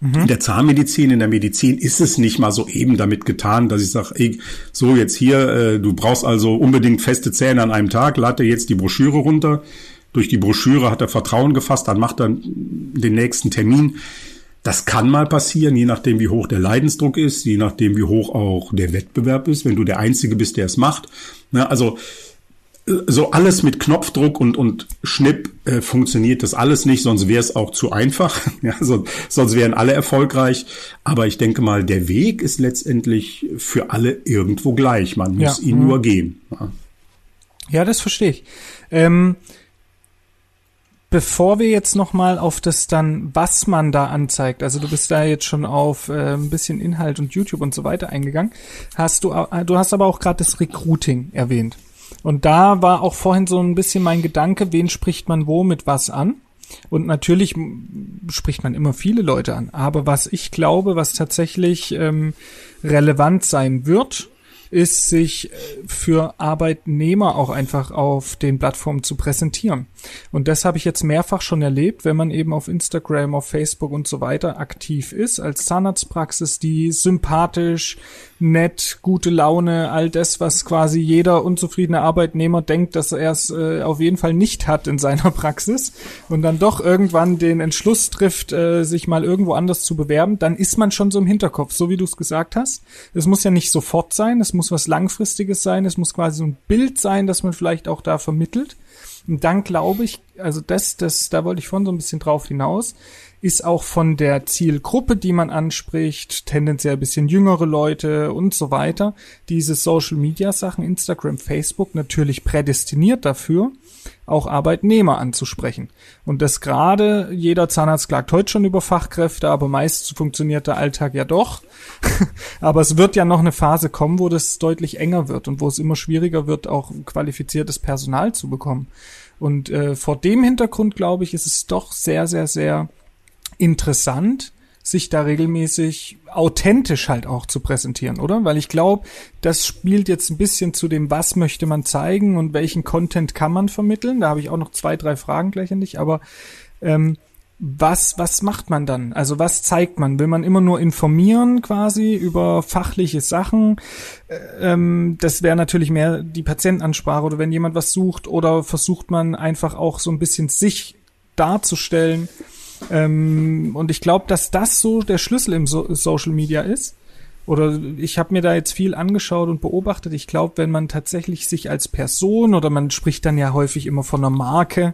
Mhm. In der Zahnmedizin, in der Medizin ist es nicht mal so eben damit getan, dass ich sage, so jetzt hier, äh, du brauchst also unbedingt feste Zähne an einem Tag, lade jetzt die Broschüre runter. Durch die Broschüre hat er Vertrauen gefasst, dann macht er den nächsten Termin. Das kann mal passieren, je nachdem, wie hoch der Leidensdruck ist, je nachdem, wie hoch auch der Wettbewerb ist, wenn du der Einzige bist, der es macht. Ne, also äh, so alles mit Knopfdruck und, und Schnipp äh, funktioniert das alles nicht, sonst wäre es auch zu einfach. ja, so, sonst wären alle erfolgreich. Aber ich denke mal, der Weg ist letztendlich für alle irgendwo gleich. Man muss ja. ihn mhm. nur gehen. Ja. ja, das verstehe ich. Ähm Bevor wir jetzt nochmal auf das dann, was man da anzeigt, also du bist da jetzt schon auf äh, ein bisschen Inhalt und YouTube und so weiter eingegangen, hast du, äh, du hast aber auch gerade das Recruiting erwähnt. Und da war auch vorhin so ein bisschen mein Gedanke, wen spricht man wo mit was an? Und natürlich spricht man immer viele Leute an. Aber was ich glaube, was tatsächlich ähm, relevant sein wird, ist, sich äh, für Arbeitnehmer auch einfach auf den Plattformen zu präsentieren. Und das habe ich jetzt mehrfach schon erlebt, wenn man eben auf Instagram, auf Facebook und so weiter aktiv ist, als Zahnarztpraxis, die sympathisch, nett, gute Laune, all das, was quasi jeder unzufriedene Arbeitnehmer denkt, dass er es äh, auf jeden Fall nicht hat in seiner Praxis und dann doch irgendwann den Entschluss trifft, äh, sich mal irgendwo anders zu bewerben, dann ist man schon so im Hinterkopf, so wie du es gesagt hast. Es muss ja nicht sofort sein, es muss was Langfristiges sein, es muss quasi so ein Bild sein, das man vielleicht auch da vermittelt. Und dann glaube ich, also das, das, da wollte ich vorhin so ein bisschen drauf hinaus, ist auch von der Zielgruppe, die man anspricht, tendenziell ein bisschen jüngere Leute und so weiter, diese Social Media Sachen, Instagram, Facebook natürlich prädestiniert dafür, auch Arbeitnehmer anzusprechen. Und das gerade, jeder Zahnarzt klagt heute schon über Fachkräfte, aber meist funktioniert der Alltag ja doch. aber es wird ja noch eine Phase kommen, wo das deutlich enger wird und wo es immer schwieriger wird, auch qualifiziertes Personal zu bekommen. Und äh, vor dem Hintergrund, glaube ich, ist es doch sehr, sehr, sehr interessant, sich da regelmäßig authentisch halt auch zu präsentieren, oder? Weil ich glaube, das spielt jetzt ein bisschen zu dem, was möchte man zeigen und welchen Content kann man vermitteln. Da habe ich auch noch zwei, drei Fragen gleich an dich, aber ähm, was, was macht man dann? Also was zeigt man? Will man immer nur informieren quasi über fachliche Sachen? Ähm, das wäre natürlich mehr die Patientenansprache oder wenn jemand was sucht oder versucht man einfach auch so ein bisschen sich darzustellen ähm, und ich glaube, dass das so der Schlüssel im so Social Media ist. Oder ich habe mir da jetzt viel angeschaut und beobachtet. Ich glaube, wenn man tatsächlich sich als Person oder man spricht dann ja häufig immer von einer Marke.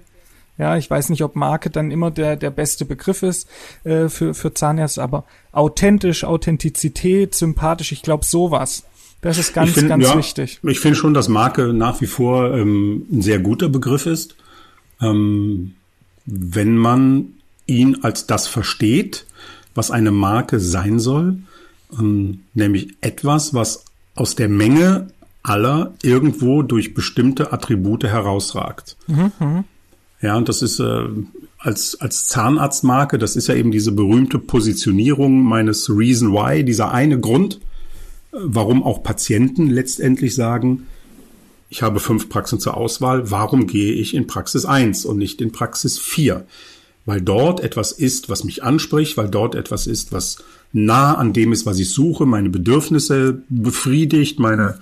Ja, ich weiß nicht, ob Marke dann immer der, der beste Begriff ist äh, für, für Zahnärzte, aber authentisch, Authentizität, sympathisch, ich glaube sowas. Das ist ganz, find, ganz ja, wichtig. Ich finde schon, dass Marke nach wie vor ähm, ein sehr guter Begriff ist. Ähm, wenn man ihn als das versteht, was eine Marke sein soll, ähm, nämlich etwas, was aus der Menge aller irgendwo durch bestimmte Attribute herausragt. Mhm. Ja, und das ist äh, als, als Zahnarztmarke, das ist ja eben diese berühmte Positionierung meines Reason Why, dieser eine Grund, äh, warum auch Patienten letztendlich sagen, ich habe fünf Praxen zur Auswahl, warum gehe ich in Praxis eins und nicht in Praxis vier? Weil dort etwas ist, was mich anspricht, weil dort etwas ist, was nah an dem ist, was ich suche, meine Bedürfnisse befriedigt, meine,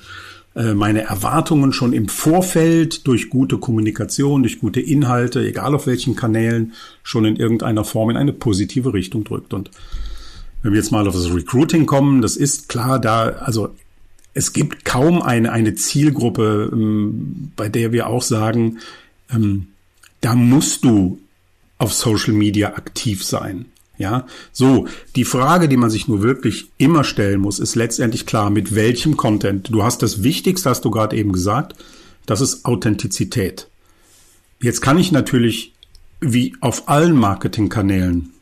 äh, meine Erwartungen schon im Vorfeld durch gute Kommunikation, durch gute Inhalte, egal auf welchen Kanälen, schon in irgendeiner Form in eine positive Richtung drückt. Und wenn wir jetzt mal auf das Recruiting kommen, das ist klar, da, also es gibt kaum eine, eine Zielgruppe, ähm, bei der wir auch sagen, ähm, da musst du auf Social Media aktiv sein. Ja, so. Die Frage, die man sich nur wirklich immer stellen muss, ist letztendlich klar, mit welchem Content. Du hast das Wichtigste, hast du gerade eben gesagt, das ist Authentizität. Jetzt kann ich natürlich, wie auf allen Marketingkanälen,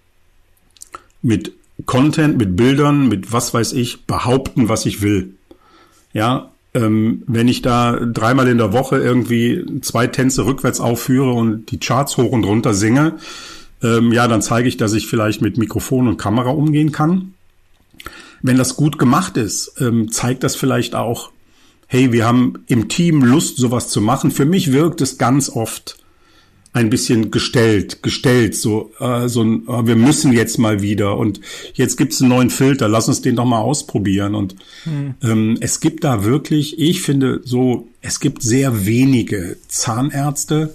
mit Content, mit Bildern, mit was weiß ich, behaupten, was ich will. Ja, ähm, wenn ich da dreimal in der Woche irgendwie zwei Tänze rückwärts aufführe und die Charts hoch und runter singe, ähm, ja, dann zeige ich, dass ich vielleicht mit Mikrofon und Kamera umgehen kann. Wenn das gut gemacht ist, ähm, zeigt das vielleicht auch, hey, wir haben im Team Lust, sowas zu machen. Für mich wirkt es ganz oft ein bisschen gestellt, gestellt, so, äh, so ein, äh, wir müssen jetzt mal wieder und jetzt gibt's einen neuen Filter, lass uns den doch mal ausprobieren. Und hm. ähm, es gibt da wirklich, ich finde so, es gibt sehr wenige Zahnärzte,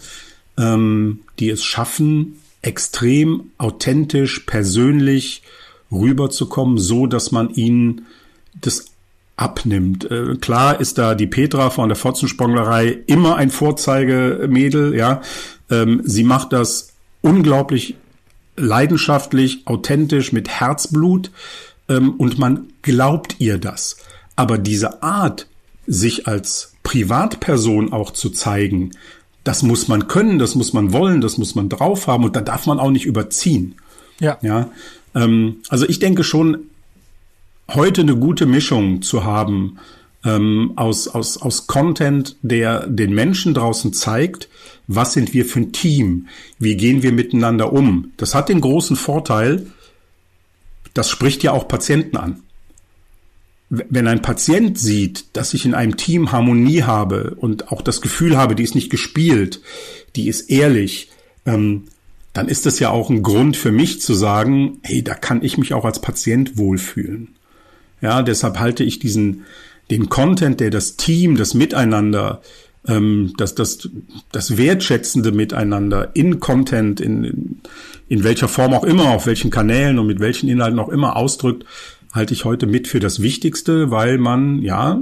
ähm, die es schaffen, extrem authentisch, persönlich rüberzukommen, so dass man ihnen das abnimmt. Äh, klar ist da die Petra von der Fotzensponglerei immer ein Vorzeigemädel, ja. Ähm, sie macht das unglaublich leidenschaftlich, authentisch, mit Herzblut ähm, und man glaubt ihr das. Aber diese Art, sich als Privatperson auch zu zeigen, das muss man können, das muss man wollen, das muss man drauf haben und da darf man auch nicht überziehen. Ja. Ja. Ähm, also ich denke schon, heute eine gute Mischung zu haben ähm, aus, aus, aus Content, der den Menschen draußen zeigt, was sind wir für ein Team, wie gehen wir miteinander um. Das hat den großen Vorteil, das spricht ja auch Patienten an. Wenn ein Patient sieht, dass ich in einem Team Harmonie habe und auch das Gefühl habe, die ist nicht gespielt, die ist ehrlich, ähm, dann ist das ja auch ein Grund für mich zu sagen, hey, da kann ich mich auch als Patient wohlfühlen. Ja, deshalb halte ich diesen, den Content, der das Team, das Miteinander, ähm, das, das, das wertschätzende Miteinander in Content, in, in welcher Form auch immer, auf welchen Kanälen und mit welchen Inhalten auch immer ausdrückt, halte ich heute mit für das Wichtigste, weil man, ja,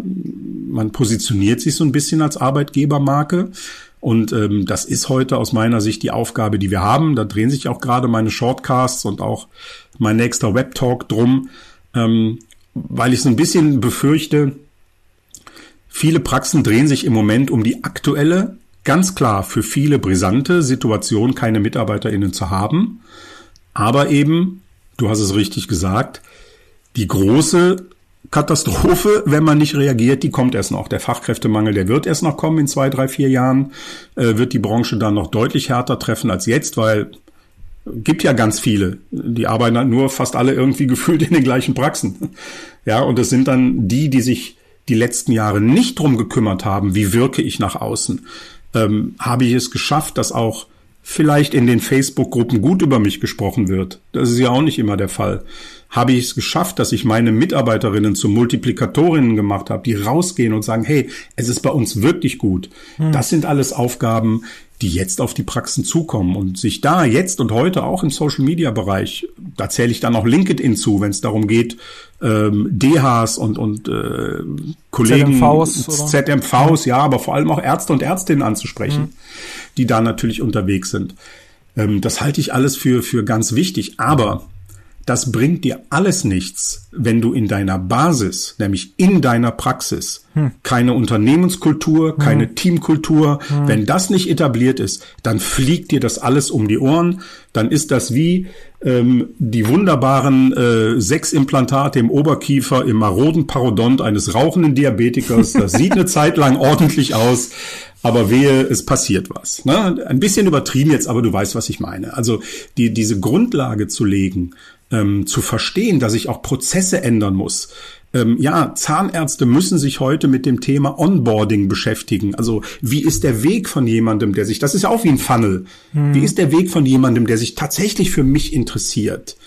man positioniert sich so ein bisschen als Arbeitgebermarke. Und ähm, das ist heute aus meiner Sicht die Aufgabe, die wir haben. Da drehen sich auch gerade meine Shortcasts und auch mein nächster Webtalk drum, ähm, weil ich so ein bisschen befürchte, viele Praxen drehen sich im Moment um die aktuelle, ganz klar für viele brisante Situation, keine MitarbeiterInnen zu haben. Aber eben, du hast es richtig gesagt, die große Katastrophe, wenn man nicht reagiert, die kommt erst noch. Der Fachkräftemangel, der wird erst noch kommen in zwei, drei, vier Jahren, äh, wird die Branche dann noch deutlich härter treffen als jetzt, weil gibt ja ganz viele. Die arbeiten halt nur fast alle irgendwie gefühlt in den gleichen Praxen. Ja, und es sind dann die, die sich die letzten Jahre nicht drum gekümmert haben, wie wirke ich nach außen. Ähm, habe ich es geschafft, dass auch vielleicht in den Facebook-Gruppen gut über mich gesprochen wird. Das ist ja auch nicht immer der Fall habe ich es geschafft, dass ich meine Mitarbeiterinnen zu Multiplikatorinnen gemacht habe, die rausgehen und sagen, hey, es ist bei uns wirklich gut. Hm. Das sind alles Aufgaben, die jetzt auf die Praxen zukommen und sich da jetzt und heute auch im Social Media Bereich, da zähle ich dann auch LinkedIn zu, wenn es darum geht, ähm, DHs und und äh, Kollegen ZMVs, oder? ZMVs, ja, aber vor allem auch Ärzte und Ärztinnen anzusprechen, hm. die da natürlich unterwegs sind. Ähm, das halte ich alles für für ganz wichtig, aber das bringt dir alles nichts, wenn du in deiner Basis, nämlich in deiner Praxis, hm. keine Unternehmenskultur, keine hm. Teamkultur, hm. wenn das nicht etabliert ist, dann fliegt dir das alles um die Ohren. Dann ist das wie ähm, die wunderbaren äh, sechs Implantate im Oberkiefer im maroden Parodont eines rauchenden Diabetikers. Das sieht eine Zeit lang ordentlich aus, aber wehe, es passiert was. Ne? Ein bisschen übertrieben jetzt, aber du weißt, was ich meine. Also die, diese Grundlage zu legen, ähm, zu verstehen, dass ich auch Prozesse ändern muss. Ähm, ja, Zahnärzte müssen sich heute mit dem Thema Onboarding beschäftigen. Also wie ist der Weg von jemandem, der sich, das ist ja auch wie ein Funnel. Hm. Wie ist der Weg von jemandem, der sich tatsächlich für mich interessiert?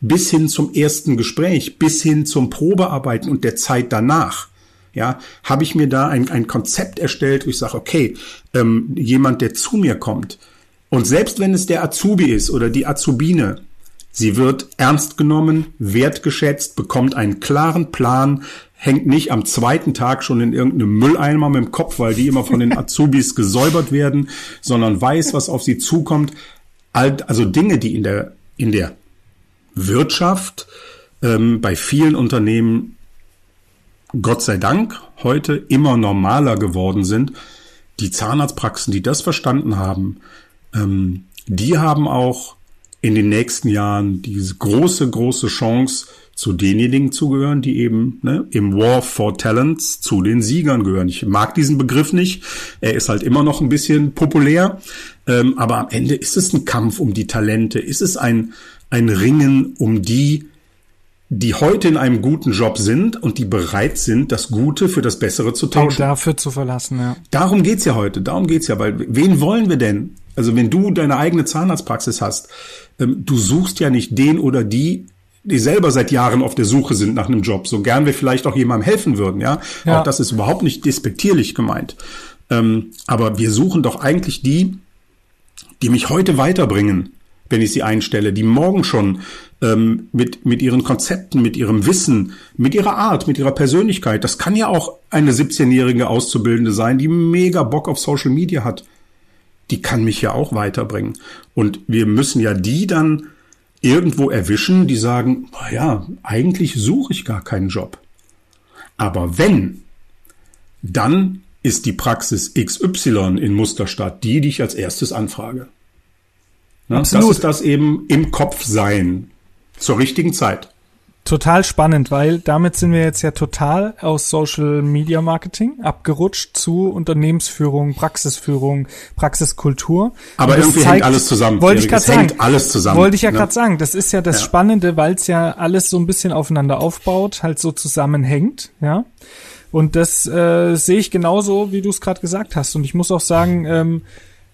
Bis hin zum ersten Gespräch, bis hin zum Probearbeiten und der Zeit danach. Ja, habe ich mir da ein, ein Konzept erstellt, wo ich sage, okay, ähm, jemand, der zu mir kommt, und selbst wenn es der Azubi ist oder die Azubine, Sie wird ernst genommen, wertgeschätzt, bekommt einen klaren Plan, hängt nicht am zweiten Tag schon in irgendeinem Mülleimer mit dem Kopf, weil die immer von den Azubis gesäubert werden, sondern weiß, was auf sie zukommt. Also Dinge, die in der, in der Wirtschaft ähm, bei vielen Unternehmen Gott sei Dank heute immer normaler geworden sind. Die Zahnarztpraxen, die das verstanden haben, ähm, die haben auch in den nächsten Jahren diese große, große Chance, zu denjenigen zu gehören, die eben ne, im War for Talents zu den Siegern gehören. Ich mag diesen Begriff nicht. Er ist halt immer noch ein bisschen populär. Ähm, aber am Ende ist es ein Kampf um die Talente. Ist es ein, ein Ringen um die, die heute in einem guten Job sind und die bereit sind, das Gute für das Bessere zu tauschen. Auch dafür zu verlassen, ja. Darum geht's ja heute. Darum geht's ja, weil wen wollen wir denn? Also wenn du deine eigene Zahnarztpraxis hast, ähm, du suchst ja nicht den oder die, die selber seit Jahren auf der Suche sind nach einem Job, so gern wir vielleicht auch jemandem helfen würden, ja. ja. Auch das ist überhaupt nicht despektierlich gemeint. Ähm, aber wir suchen doch eigentlich die, die mich heute weiterbringen, wenn ich sie einstelle, die morgen schon ähm, mit, mit ihren Konzepten, mit ihrem Wissen, mit ihrer Art, mit ihrer Persönlichkeit, das kann ja auch eine 17-jährige Auszubildende sein, die mega Bock auf Social Media hat die kann mich ja auch weiterbringen. Und wir müssen ja die dann irgendwo erwischen, die sagen, ja, eigentlich suche ich gar keinen Job. Aber wenn, dann ist die Praxis XY in Musterstadt die, die ich als erstes anfrage. Na, Absolut. Das ist das eben im Kopf sein zur richtigen Zeit. total spannend, weil damit sind wir jetzt ja total aus Social Media Marketing abgerutscht zu Unternehmensführung, Praxisführung, Praxiskultur. Aber irgendwie zeigt- hängt alles zusammen. Wollte ich gerade sagen. alles zusammen, Wollte ich ja ne? gerade sagen. Das ist ja das Ja. Spannende, weil es ja alles so ein bisschen aufeinander aufbaut, halt so zusammenhängt, ja. Und das äh, sehe ich genauso, wie du es gerade gesagt hast. Und ich muss auch sagen, ähm,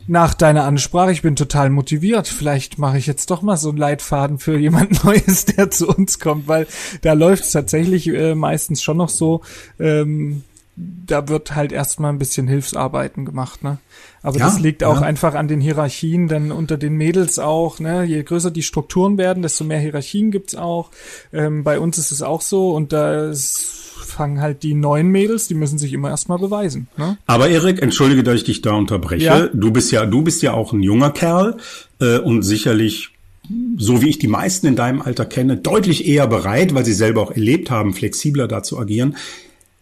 nach deiner Ansprache, ich bin total motiviert. Vielleicht mache ich jetzt doch mal so einen Leitfaden für jemand Neues, der zu uns kommt, weil da läuft es tatsächlich äh, meistens schon noch so. Ähm, da wird halt erstmal ein bisschen Hilfsarbeiten gemacht, ne? Aber Ja, das liegt auch ja. einfach an den Hierarchien, dann unter den Mädels auch, ne? Je größer die Strukturen werden, desto mehr Hierarchien gibt's auch. Ähm, bei uns ist es auch so und da fangen halt die neuen Mädels, die müssen sich immer erstmal beweisen, ne? Aber Erik, entschuldige, dass ich dich da unterbreche. Ja. Du bist ja, du bist ja auch ein junger Kerl äh, und sicherlich, so wie ich die meisten in deinem Alter kenne, deutlich eher bereit, weil sie selber auch erlebt haben, flexibler da zu agieren.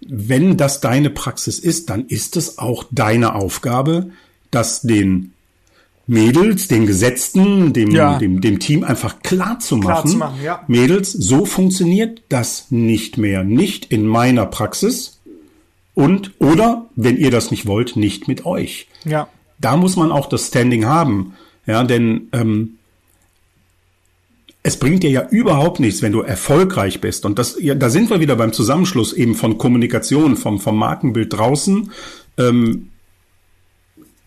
Wenn das deine Praxis ist, dann ist es auch deine Aufgabe, das den Mädels, den Gesetzten, dem, Ja. dem, dem Team einfach klar zu Klar machen. zu machen, ja. Mädels, so funktioniert das nicht mehr. Nicht in meiner Praxis und oder, wenn ihr das nicht wollt, nicht mit euch. Ja. Da muss man auch das Standing haben. Ja, denn ähm, es bringt dir ja überhaupt nichts, wenn du erfolgreich bist. Und das, ja, da sind wir wieder beim Zusammenschluss eben von Kommunikation, vom, vom Markenbild draußen, ähm,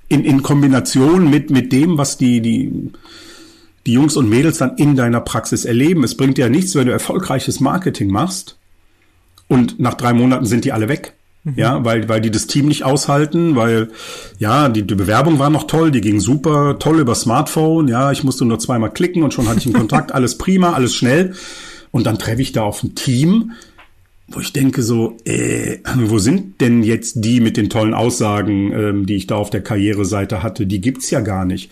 in, in Kombination mit, mit dem, was die, die, die Jungs und Mädels dann in deiner Praxis erleben. Es bringt dir ja nichts, wenn du erfolgreiches Marketing machst und nach drei Monaten sind die alle weg. Ja, weil, weil die das Team nicht aushalten, weil, ja, die, die Bewerbung war noch toll, die ging super, toll über Smartphone, ja, ich musste nur zweimal klicken und schon hatte ich einen Kontakt, alles prima, alles schnell. Und dann treffe ich da auf ein Team, wo ich denke so, äh, wo sind denn jetzt die mit den tollen Aussagen, ähm, die ich da auf der Karriereseite hatte? Die gibt's ja gar nicht.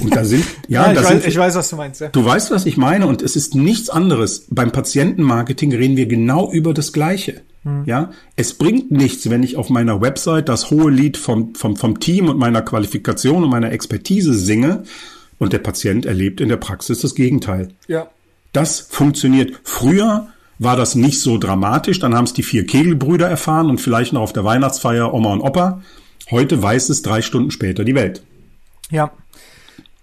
Und da sind, ja, ich, da weiß, sind, ich weiß, was du meinst, ja. Du weißt, was ich meine, und es ist nichts anderes. Beim Patientenmarketing reden wir genau über das Gleiche. Ja, es bringt nichts, wenn ich auf meiner Website das hohe Lied vom, vom, vom Team und meiner Qualifikation und meiner Expertise singe und der Patient erlebt in der Praxis das Gegenteil. Ja. Das funktioniert. Früher war das nicht so dramatisch, dann haben es die vier Kegelbrüder erfahren und vielleicht noch auf der Weihnachtsfeier Oma und Opa. Heute weiß es drei Stunden später die Welt. Ja.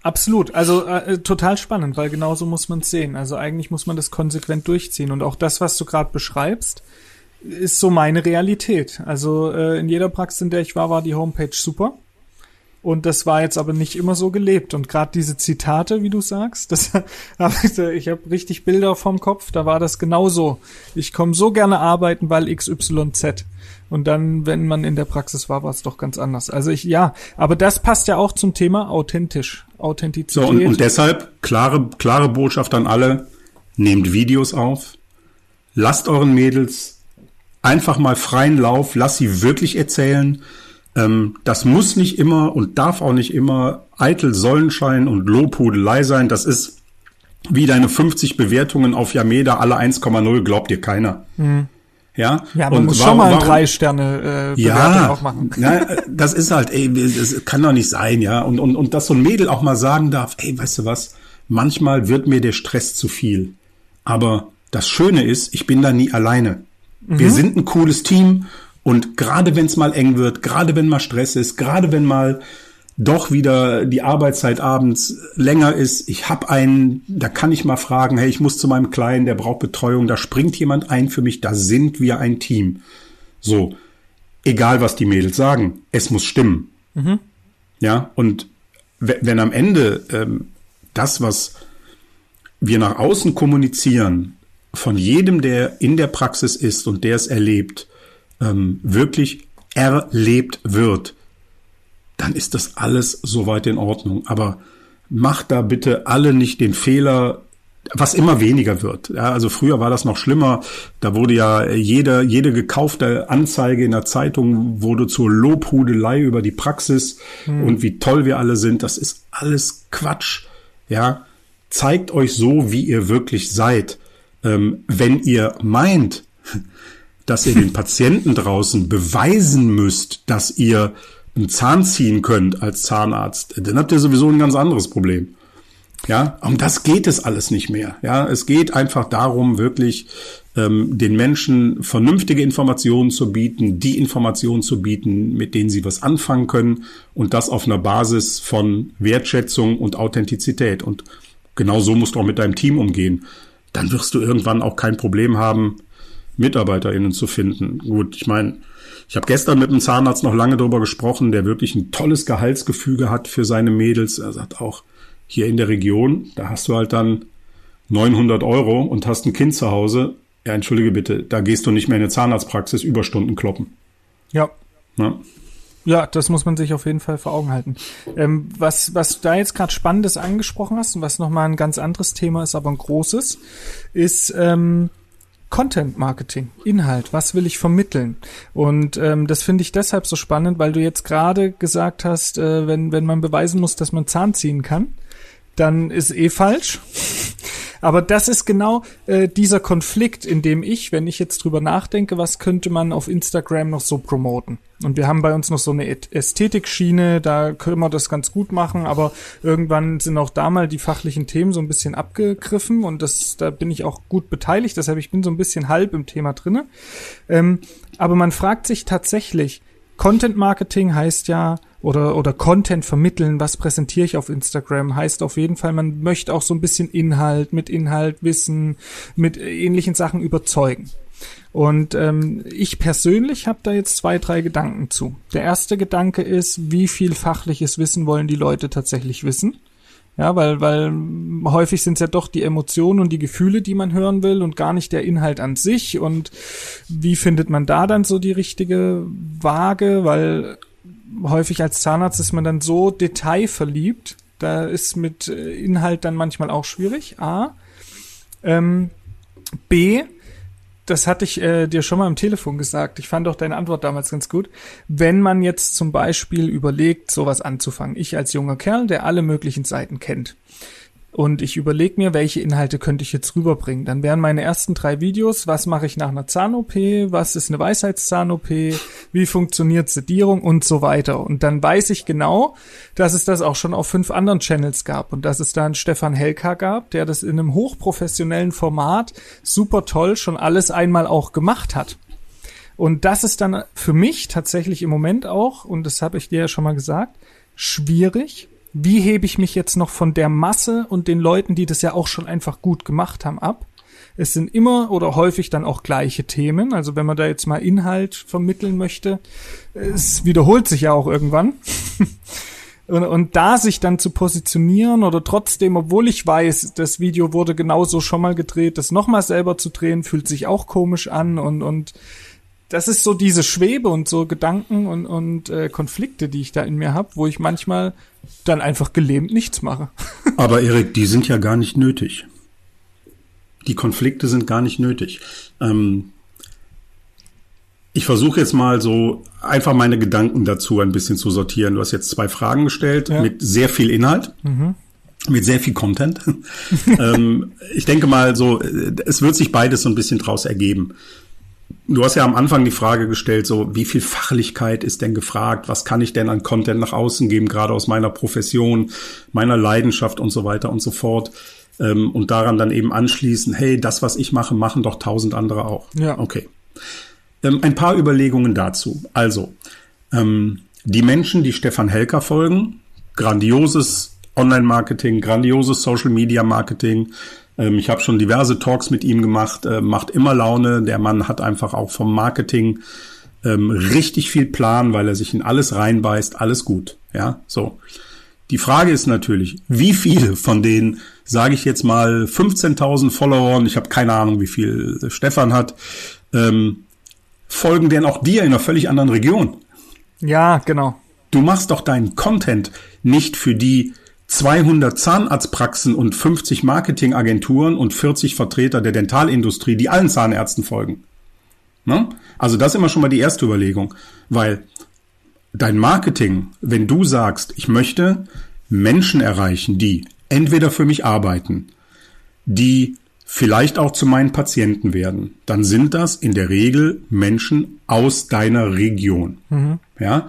Absolut. Also äh, total spannend, weil genauso muss man es sehen. Also eigentlich muss man das konsequent durchziehen. Und auch das, was du gerade beschreibst, ist so meine Realität. Also äh, in jeder Praxis, in der ich war, war die Homepage super. Und das war jetzt aber nicht immer so gelebt. Und gerade diese Zitate, wie du sagst, das ich habe richtig Bilder vom Kopf, da war das genauso. Ich komme so gerne arbeiten, weil XYZ. Und dann, wenn man in der Praxis war, war es doch ganz anders. Also ich, ja, aber das passt ja auch zum Thema authentisch. Authentizität. So, und, und deshalb klare, klare Botschaft an alle, nehmt Videos auf, lasst euren Mädels einfach mal freien Lauf, lasst sie wirklich erzählen. Ähm, das muss nicht immer und darf auch nicht immer eitel Sonnenschein und Lobhudelei sein. Das ist wie deine 50 Bewertungen auf Yameda, alle 1,0, glaubt dir keiner. Ja, ja, man und muss warum- schon mal warum- drei Sterne äh, Bewertung ja, auch machen. Na, das ist halt, ey, das kann doch nicht sein, ja. Und, und, und dass so ein Mädel auch mal sagen darf, ey, weißt du was, manchmal wird mir der Stress zu viel. Aber das Schöne ist, ich bin da nie alleine. Wir sind ein cooles Team und gerade wenn es mal eng wird, gerade wenn mal Stress ist, gerade wenn mal doch wieder die Arbeitszeit abends länger ist, ich hab einen, da kann ich mal fragen, hey, ich muss zu meinem Kleinen, der braucht Betreuung, da springt jemand ein für mich, da sind wir ein Team. So, egal was die Mädels sagen, es muss stimmen. Ja, und we- wenn am Ende ähm, das, was wir nach außen kommunizieren, von jedem, der in der Praxis ist und der es erlebt, ähm, wirklich erlebt wird, dann ist das alles soweit in Ordnung. Aber macht da bitte alle nicht den Fehler, was immer weniger wird. Ja, also früher war das noch schlimmer. Da wurde ja jede, jede gekaufte Anzeige in der Zeitung wurde zur Lobhudelei über die Praxis und wie toll wir alle sind. Das ist alles Quatsch. Ja, zeigt euch so, wie ihr wirklich seid. Ähm, wenn ihr meint, dass ihr den Patienten draußen beweisen müsst, dass ihr einen Zahn ziehen könnt als Zahnarzt, dann habt ihr sowieso ein ganz anderes Problem. Ja, um das geht es alles nicht mehr. Ja, es geht einfach darum, wirklich ähm, den Menschen vernünftige Informationen zu bieten, die Informationen zu bieten, mit denen sie was anfangen können und das auf einer Basis von Wertschätzung und Authentizität. Und genau so musst du auch mit deinem Team umgehen. Dann wirst du irgendwann auch kein Problem haben, MitarbeiterInnen zu finden. Gut, ich meine, ich habe gestern mit einem Zahnarzt noch lange darüber gesprochen, der wirklich ein tolles Gehaltsgefüge hat für seine Mädels. Er sagt auch, hier in der Region, da hast du halt dann 900 Euro und hast ein Kind zu Hause. Ja, entschuldige bitte, da gehst du nicht mehr in eine Zahnarztpraxis Überstunden kloppen. Ja. ja. Ja, das muss man sich auf jeden Fall vor Augen halten. Ähm, was, was du da jetzt gerade Spannendes angesprochen hast und was nochmal ein ganz anderes Thema ist, aber ein großes, ist ähm, Content Marketing, Inhalt, was will ich vermitteln? Und ähm, das finde ich deshalb so spannend, weil du jetzt gerade gesagt hast, äh, wenn, wenn man beweisen muss, dass man Zahn ziehen kann, dann ist eh falsch. Aber das ist genau äh, dieser Konflikt, in dem ich, wenn ich jetzt drüber nachdenke, was könnte man auf Instagram noch so promoten? Und wir haben bei uns noch so eine Ästhetikschiene, da können wir das ganz gut machen, aber irgendwann sind auch da mal die fachlichen Themen so ein bisschen abgegriffen und das, da bin ich auch gut beteiligt, deshalb ich bin so ein bisschen halb im Thema drinne. Ähm, aber man fragt sich tatsächlich, Content Marketing heißt ja, oder, oder Content vermitteln, was präsentiere ich auf Instagram, heißt auf jeden Fall, man möchte auch so ein bisschen Inhalt, mit Inhalt, Wissen, mit ähnlichen Sachen überzeugen. Und ähm, ich persönlich habe da jetzt zwei, drei Gedanken zu. Der erste Gedanke ist, wie viel fachliches Wissen wollen die Leute tatsächlich wissen? Ja, weil, weil häufig sind es ja doch die Emotionen und die Gefühle, die man hören will und gar nicht der Inhalt an sich. Und wie findet man da dann so die richtige Waage? Weil häufig als Zahnarzt ist man dann so detailverliebt. Da ist mit äh, Inhalt dann manchmal auch schwierig. A. Ähm, B das hatte ich äh, dir schon mal am Telefon gesagt. Ich fand auch deine Antwort damals ganz gut. Wenn man jetzt zum Beispiel überlegt, sowas anzufangen, ich als junger Kerl, der alle möglichen Seiten kennt, und ich überlege mir, welche Inhalte könnte ich jetzt rüberbringen. Dann wären meine ersten drei Videos, was mache ich nach einer Zahn-OP, was ist eine Weisheitszahn-OP, wie funktioniert Sedierung und so weiter. Und dann weiß ich genau, dass es das auch schon auf fünf anderen Channels gab und dass es da einen Stefan Helka gab, der das in einem hochprofessionellen Format super toll schon alles einmal auch gemacht hat. Und das ist dann für mich tatsächlich im Moment auch, und das habe ich dir ja schon mal gesagt, schwierig, wie hebe ich mich jetzt noch von der Masse und den Leuten, die das ja auch schon einfach gut gemacht haben, ab? Es sind immer oder häufig dann auch gleiche Themen. Also wenn man da jetzt mal Inhalt vermitteln möchte, es wiederholt sich ja auch irgendwann. und, und da sich dann zu positionieren oder trotzdem, obwohl ich weiß, das Video wurde genauso schon mal gedreht, das nochmal selber zu drehen, fühlt sich auch komisch an und, und das ist so diese Schwebe und so Gedanken und, und äh, Konflikte, die ich da in mir habe, wo ich manchmal dann einfach gelähmt nichts mache. Aber Erik, die sind ja gar nicht nötig. Die Konflikte sind gar nicht nötig. Ähm, ich versuche jetzt mal so einfach meine Gedanken dazu ein bisschen zu sortieren. Du hast jetzt zwei Fragen gestellt ja. mit sehr viel Inhalt. Mhm mit sehr viel Content. ähm, ich denke mal so, es wird sich beides so ein bisschen draus ergeben. Du hast ja am Anfang die Frage gestellt, so wie viel Fachlichkeit ist denn gefragt? Was kann ich denn an Content nach außen geben, gerade aus meiner Profession, meiner Leidenschaft und so weiter und so fort? Ähm, und daran dann eben anschließen, hey, das, was ich mache, machen doch tausend andere auch. Ja. Okay. Ähm, ein paar Überlegungen dazu. Also, ähm, die Menschen, die Stefan Helker folgen, grandioses Online-Marketing, grandioses Social-Media-Marketing, ähm, ich habe schon diverse Talks mit ihm gemacht, äh, macht immer Laune. Der Mann hat einfach auch vom Marketing ähm, richtig viel Plan, weil er sich in alles reinbeißt, alles gut. Ja, so. Die Frage ist natürlich, wie viele von den, sage ich jetzt mal, 15.000 Followern, ich habe keine Ahnung, wie viel Stefan hat, ähm, folgen denn auch dir in einer völlig anderen Region? Ja, genau. Du machst doch deinen Content nicht für die 200 Zahnarztpraxen und 50 Marketingagenturen und 40 Vertreter der Dentalindustrie, die allen Zahnärzten folgen. Ne? Also das ist immer schon mal die erste Überlegung, weil dein Marketing, wenn du sagst, ich möchte Menschen erreichen, die entweder für mich arbeiten, die vielleicht auch zu meinen Patienten werden, dann sind das in der Regel Menschen aus deiner Region. Mhm. Ja,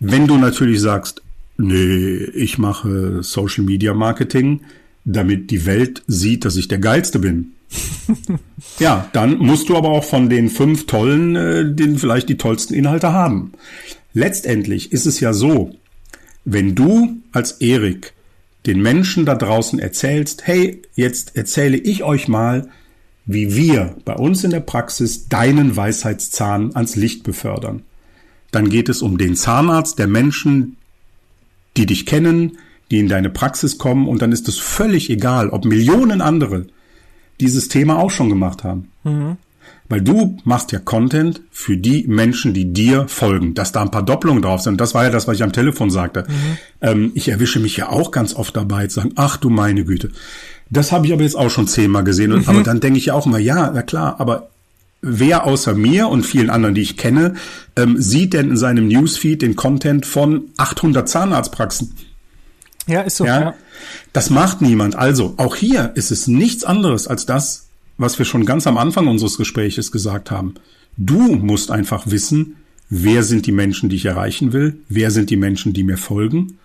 wenn du natürlich sagst, nee, ich mache Social Media Marketing, damit die Welt sieht, dass ich der Geilste bin. ja, dann musst du aber auch von den fünf tollen, äh, den vielleicht die tollsten Inhalte haben. Letztendlich ist es ja so, wenn du als Erik den Menschen da draußen erzählst, hey, jetzt erzähle ich euch mal, wie wir bei uns in der Praxis deinen Weisheitszahn ans Licht befördern. Dann geht es um den Zahnarzt der Menschen, die dich kennen, die in deine Praxis kommen und dann ist es völlig egal, ob Millionen andere dieses Thema auch schon gemacht haben. Mhm. Weil du machst ja Content für die Menschen, die dir folgen. Dass da ein paar Doppelungen drauf sind. Das war ja das, was ich am Telefon sagte. Mhm. Ähm, ich erwische mich ja auch ganz oft dabei zu sagen, ach du meine Güte. Das habe ich aber jetzt auch schon zehnmal gesehen. Mhm. Aber dann denke ich ja auch immer, ja, na klar, aber wer außer mir und vielen anderen, die ich kenne, ähm, sieht denn in seinem Newsfeed den Content von 800 Zahnarztpraxen? Ja, ist so. Ja? ja. Das macht niemand. Also, auch hier ist es nichts anderes als das, was wir schon ganz am Anfang unseres Gespräches gesagt haben. Du musst einfach wissen, wer sind die Menschen, die ich erreichen will, wer sind die Menschen, die mir folgen.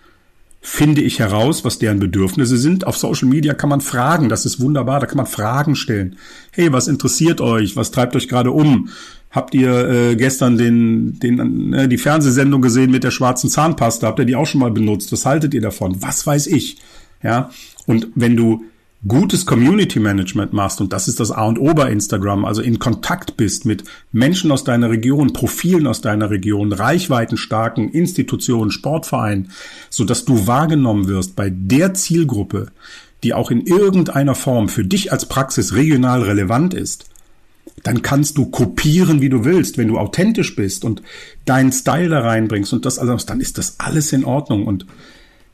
Finde ich heraus, was deren Bedürfnisse sind. Auf Social Media kann man fragen, das ist wunderbar, da kann man Fragen stellen. Hey, was interessiert euch? Was treibt euch gerade um? Habt ihr äh, gestern den, den, äh, die Fernsehsendung gesehen mit der schwarzen Zahnpasta? Habt ihr die auch schon mal benutzt? Was haltet ihr davon? Was weiß ich? Ja. Und wenn du gutes Community Management machst, und das ist das A und O bei Instagram, also in Kontakt bist mit Menschen aus deiner Region, Profilen aus deiner Region, reichweitenstarken Institutionen, Sportvereinen, so dass du wahrgenommen wirst bei der Zielgruppe, die auch in irgendeiner Form für dich als Praxis regional relevant ist, dann kannst du kopieren, wie du willst. Wenn du authentisch bist und deinen Style da reinbringst und das alles, dann ist das alles in Ordnung. Und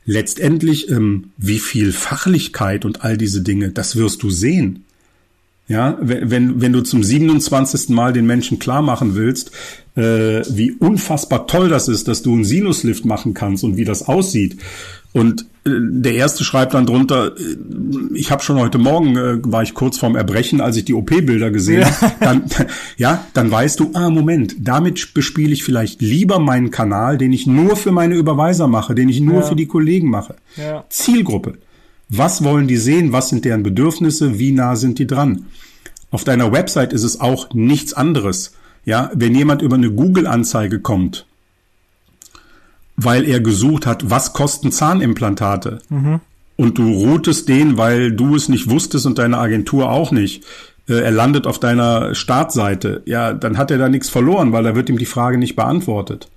letztendlich, ähm, wie viel Fachlichkeit und all diese Dinge, das wirst du sehen. Ja, wenn, wenn du zum 27. Mal den Menschen klar machen willst, äh, wie unfassbar toll das ist, dass du einen Sinuslift machen kannst und wie das aussieht. Und der erste schreibt dann drunter, äh, ich habe schon heute Morgen, äh, war ich kurz vorm Erbrechen, als ich die OP-Bilder gesehen ja. habe. Dann, ja, dann weißt du, ah, Moment, damit bespiele ich vielleicht lieber meinen Kanal, den ich nur für meine Überweiser mache, den ich nur ja. für die Kollegen mache. Ja. Zielgruppe. Was wollen die sehen? Was sind deren Bedürfnisse? Wie nah sind die dran? Auf deiner Website ist es auch nichts anderes. Ja, wenn jemand über eine Google-Anzeige kommt, weil er gesucht hat, was kosten Zahnimplantate? Mhm. Und du routest den, weil du es nicht wusstest und deine Agentur auch nicht. Äh, er landet auf deiner Startseite. Ja, dann hat er da nichts verloren, weil da wird ihm die Frage nicht beantwortet.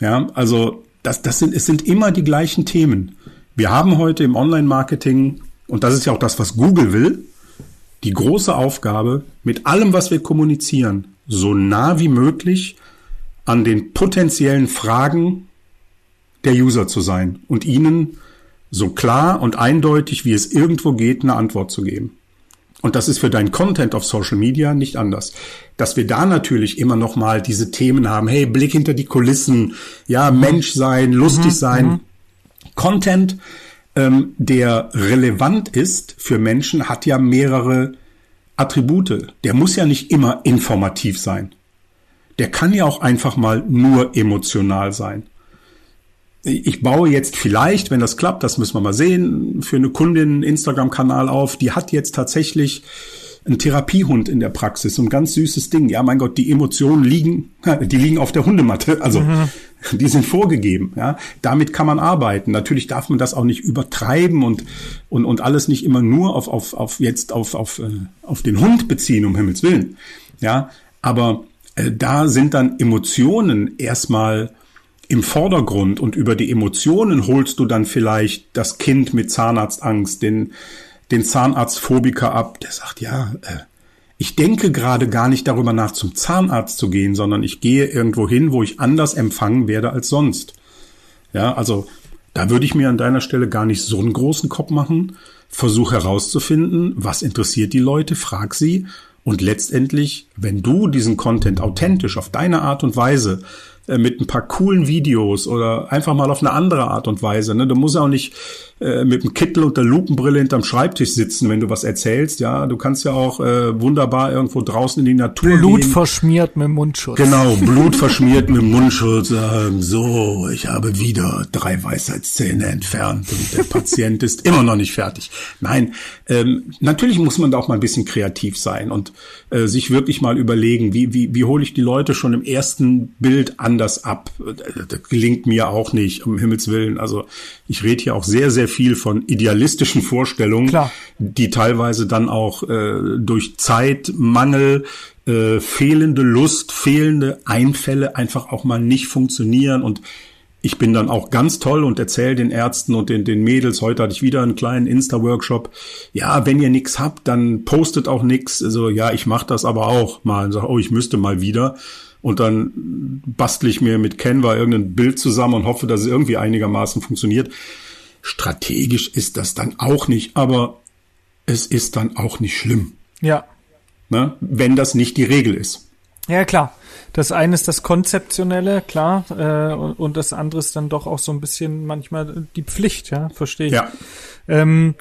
Ja, also das, das sind, es sind immer die gleichen Themen. Wir haben heute im Online-Marketing, und das ist ja auch das, was Google will, die große Aufgabe, mit allem, was wir kommunizieren, so nah wie möglich an den potenziellen Fragen der User zu sein und ihnen so klar und eindeutig, wie es irgendwo geht, eine Antwort zu geben. Und das ist für dein Content auf Social Media nicht anders. Dass wir da natürlich immer noch mal diese Themen haben, hey, Blick hinter die Kulissen, ja, Mensch sein, lustig mhm, sein. Mhm. Content, ähm, der relevant ist für Menschen, hat ja mehrere Attribute. Der muss ja nicht immer informativ sein der kann ja auch einfach mal nur emotional sein. Ich baue jetzt vielleicht, wenn das klappt, das müssen wir mal sehen, für eine Kundin einen Instagram-Kanal auf, die hat jetzt tatsächlich einen Therapiehund in der Praxis, so ein ganz süßes Ding. Ja, mein Gott, die Emotionen liegen, die liegen auf der Hundematte, also mhm. die sind vorgegeben. Ja, damit kann man arbeiten. Natürlich darf man das auch nicht übertreiben und und und alles nicht immer nur auf auf auf jetzt auf auf äh, auf den Hund beziehen, um Himmels willen. Ja, aber da sind dann Emotionen erstmal im Vordergrund und über die Emotionen holst du dann vielleicht das Kind mit Zahnarztangst, den, den Zahnarztphobiker ab, der sagt, ja, äh, ich denke gerade gar nicht darüber nach, zum Zahnarzt zu gehen, sondern ich gehe irgendwo hin, wo ich anders empfangen werde als sonst. Ja, also da würde ich mir an deiner Stelle gar nicht so einen großen Kopf machen. Versuch herauszufinden, was interessiert die Leute, frag sie und letztendlich, wenn du diesen Content authentisch auf deine Art und Weise äh, mit ein paar coolen Videos oder einfach mal auf eine andere Art und Weise. Ne? Du musst auch nicht äh, mit dem Kittel und der Lupenbrille hinterm Schreibtisch sitzen, wenn du was erzählst. Ja, du kannst ja auch äh, wunderbar irgendwo draußen in die Natur Blut gehen. verschmiert mit Mundschutz. Genau, Blut verschmiert mit Mundschutz. Sagen, so, ich habe wieder drei Weisheitszähne entfernt und der Patient ist immer noch nicht fertig. Nein, ähm, natürlich muss man da auch mal ein bisschen kreativ sein und äh, sich wirklich mal überlegen, wie, wie, wie hole ich die Leute schon im ersten Bild anders ab. Das gelingt mir auch nicht, um Himmels Willen. Also ich rede hier auch sehr, sehr viel von idealistischen Vorstellungen, Klar. die teilweise dann auch äh, durch Zeitmangel, äh, fehlende Lust, fehlende Einfälle einfach auch mal nicht funktionieren und ich bin dann auch ganz toll und erzähle den Ärzten und den, den Mädels, heute hatte ich wieder einen kleinen Insta-Workshop, ja, wenn ihr nix habt, dann postet auch nix. Also ja, ich mache das aber auch mal und sage, oh, ich müsste mal wieder. Und dann bastle ich mir mit Canva irgendein Bild zusammen und hoffe, dass es irgendwie einigermaßen funktioniert. Strategisch ist das dann auch nicht, aber es ist dann auch nicht schlimm, Ja. ne? wenn das nicht die Regel ist. Ja, klar. Das eine ist das Konzeptionelle, klar, äh, und, und das andere ist dann doch auch so ein bisschen manchmal die Pflicht, ja, verstehe ich. Ja. Ähm,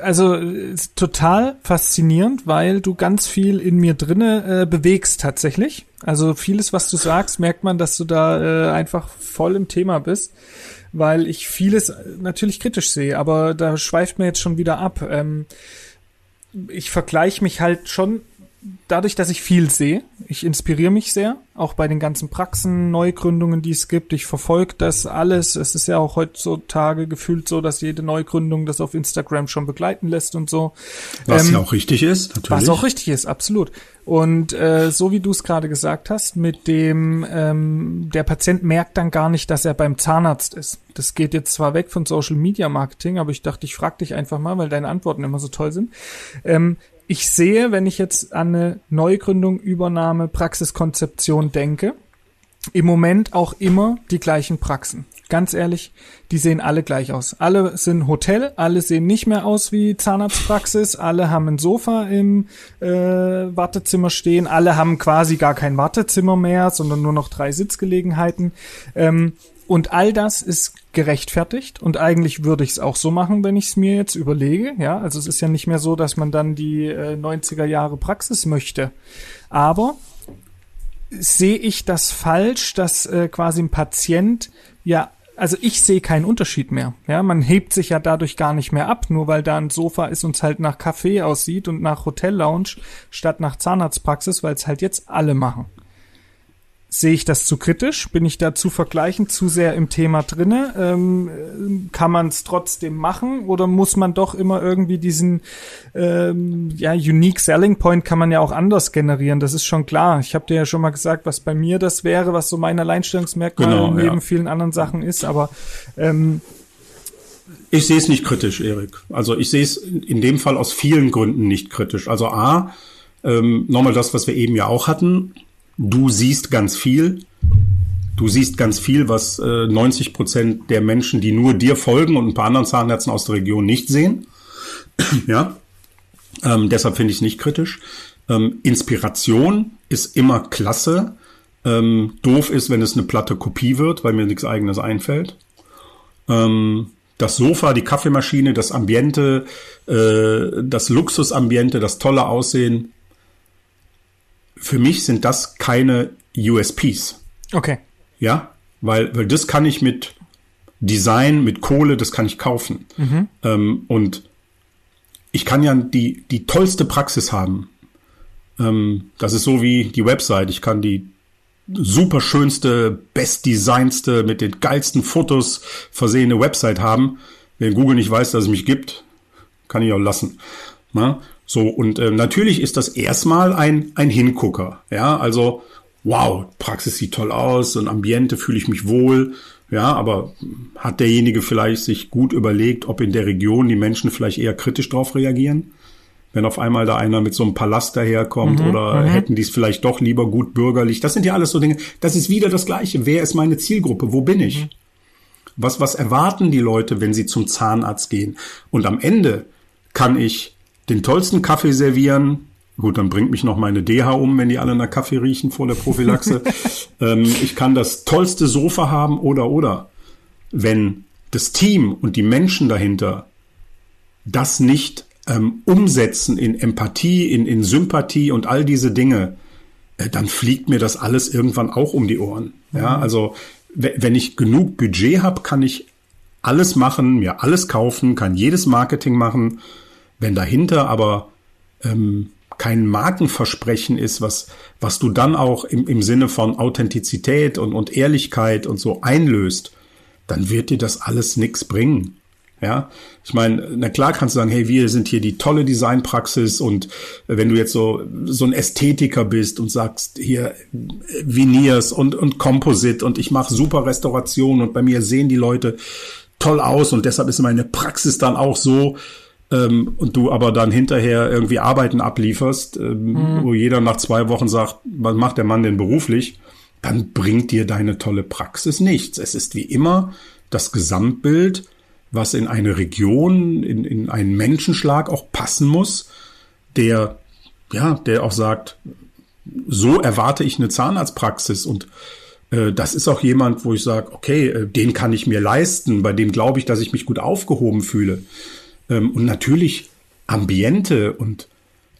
also total faszinierend, weil du ganz viel in mir drinne äh, bewegst tatsächlich. Also vieles, was du sagst, merkt man, dass du da äh, einfach voll im Thema bist, weil ich vieles natürlich kritisch sehe, aber da schweift mir jetzt schon wieder ab. Ähm, ich vergleiche mich halt schon dadurch, dass ich viel sehe. Ich inspiriere mich sehr, auch bei den ganzen Praxen, Neugründungen, die es gibt. Ich verfolge das alles. Es ist ja auch heutzutage gefühlt so, dass jede Neugründung das auf Instagram schon begleiten lässt und so. Was Ähm, ja auch richtig ist, natürlich. was auch richtig ist, absolut. Und äh, so wie du es gerade gesagt hast, mit dem ähm, der Patient merkt dann gar nicht, dass er beim Zahnarzt ist. Das geht jetzt zwar weg von Social Media Marketing, aber ich dachte, ich frage dich einfach mal, weil deine Antworten immer so toll sind. Ähm, ich sehe, wenn ich jetzt an eine Neugründung, Übernahme, Praxiskonzeption denke, im Moment auch immer die gleichen Praxen. Ganz ehrlich, die sehen alle gleich aus. Alle sind Hotel, alle sehen nicht mehr aus wie Zahnarztpraxis, alle haben ein Sofa im äh, Wartezimmer stehen, alle haben quasi gar kein Wartezimmer mehr, sondern nur noch drei Sitzgelegenheiten. Ähm, und all das ist gerechtfertigt und eigentlich würde ich es auch so machen, wenn ich es mir jetzt überlege. Ja, also es ist ja nicht mehr so, dass man dann die äh, 90er Jahre Praxis möchte. Aber sehe ich das falsch, dass äh, quasi ein Patient ja also ich sehe keinen Unterschied mehr. Ja, man hebt sich ja dadurch gar nicht mehr ab, nur weil da ein Sofa ist und es halt nach Café aussieht und nach Hotellounge statt nach Zahnarztpraxis, weil es halt jetzt alle machen. Sehe ich das zu kritisch? Bin ich da zu vergleichend, zu sehr im Thema drinne? Ähm, äh, kann man es trotzdem machen oder muss man doch immer irgendwie diesen ähm, ja unique Selling Point kann man ja auch anders generieren? Das ist schon klar. Ich habe dir ja schon mal gesagt, was bei mir das wäre, was so mein Alleinstellungsmerkmal Genau, neben ja. vielen anderen Sachen ist. Aber ähm, Ich sehe es nicht kritisch, Erik. Also ich sehe es in dem Fall aus vielen Gründen nicht kritisch. Also A, ähm, nochmal das, was wir eben ja auch hatten. Du siehst ganz viel. Du siehst ganz viel, was äh, 90 Prozent der Menschen, die nur dir folgen und ein paar anderen Zahnärzten aus der Region nicht sehen. ja. Ähm, deshalb finde ich es nicht kritisch. Ähm, Inspiration ist immer klasse. Ähm, doof ist, wenn es eine platte Kopie wird, weil mir nichts eigenes einfällt. Ähm, das Sofa, die Kaffeemaschine, das Ambiente, äh, das Luxusambiente, das tolle Aussehen. Für mich sind das keine USPs. okay. Ja, weil, weil das kann ich mit Design, mit Kohle, das kann ich kaufen. Ähm, und ich kann ja die, die tollste Praxis haben. Ähm, das ist so wie die Website. Ich kann die super schönste, bestdesignste, mit den geilsten Fotos versehene Website haben. Wenn Google nicht weiß, dass es mich gibt, kann ich auch lassen. Na? So, und äh, natürlich ist das erstmal ein, ein Hingucker. Ja, also, wow, Praxis sieht toll aus, und Ambiente fühle ich mich wohl. Ja, aber hat derjenige vielleicht sich gut überlegt, ob in der Region die Menschen vielleicht eher kritisch darauf reagieren? Wenn auf einmal da einer mit so einem Palast daherkommt oder hätten die es vielleicht doch lieber gut bürgerlich? Das sind ja alles so Dinge. Das ist wieder das Gleiche. Wer ist meine Zielgruppe? Wo bin ich? Was, was erwarten die Leute, wenn sie zum Zahnarzt gehen? Und am Ende kann ich den tollsten Kaffee servieren, Gut, dann bringt mich noch meine DH um, wenn die alle nach Kaffee riechen vor der Prophylaxe. ähm, ich kann das tollste Sofa haben oder oder. Wenn das Team und die Menschen dahinter das nicht ähm, umsetzen in Empathie, in, in Sympathie und all diese Dinge, äh, dann fliegt mir das alles irgendwann auch um die Ohren. Mhm. Ja, also wenn ich genug Budget habe, kann ich alles machen, mir alles kaufen, kann jedes Marketing machen. Wenn dahinter aber ähm, kein Markenversprechen ist, was, was du dann auch im, im Sinne von Authentizität und, und Ehrlichkeit und so einlöst, dann wird dir das alles nix bringen. Ja, ich meine, na klar kannst du sagen, hey, wir sind hier die tolle Designpraxis und wenn du jetzt so so ein Ästhetiker bist und sagst hier Veneers und und Composite und ich mache super Restauration und bei mir sehen die Leute toll aus und deshalb ist meine Praxis dann auch so ähm, und du aber dann hinterher irgendwie Arbeiten ablieferst, ähm, mhm. wo jeder nach zwei Wochen sagt, was macht der Mann denn beruflich? Dann bringt dir deine tolle Praxis nichts. Es ist wie immer das Gesamtbild was in eine Region, in, in einen Menschenschlag auch passen muss, der, ja, der auch sagt, so erwarte ich eine Zahnarztpraxis und äh, das ist auch jemand, wo ich sage, okay, äh, den kann ich mir leisten, bei dem glaube ich, dass ich mich gut aufgehoben fühle. Ähm, und natürlich Ambiente und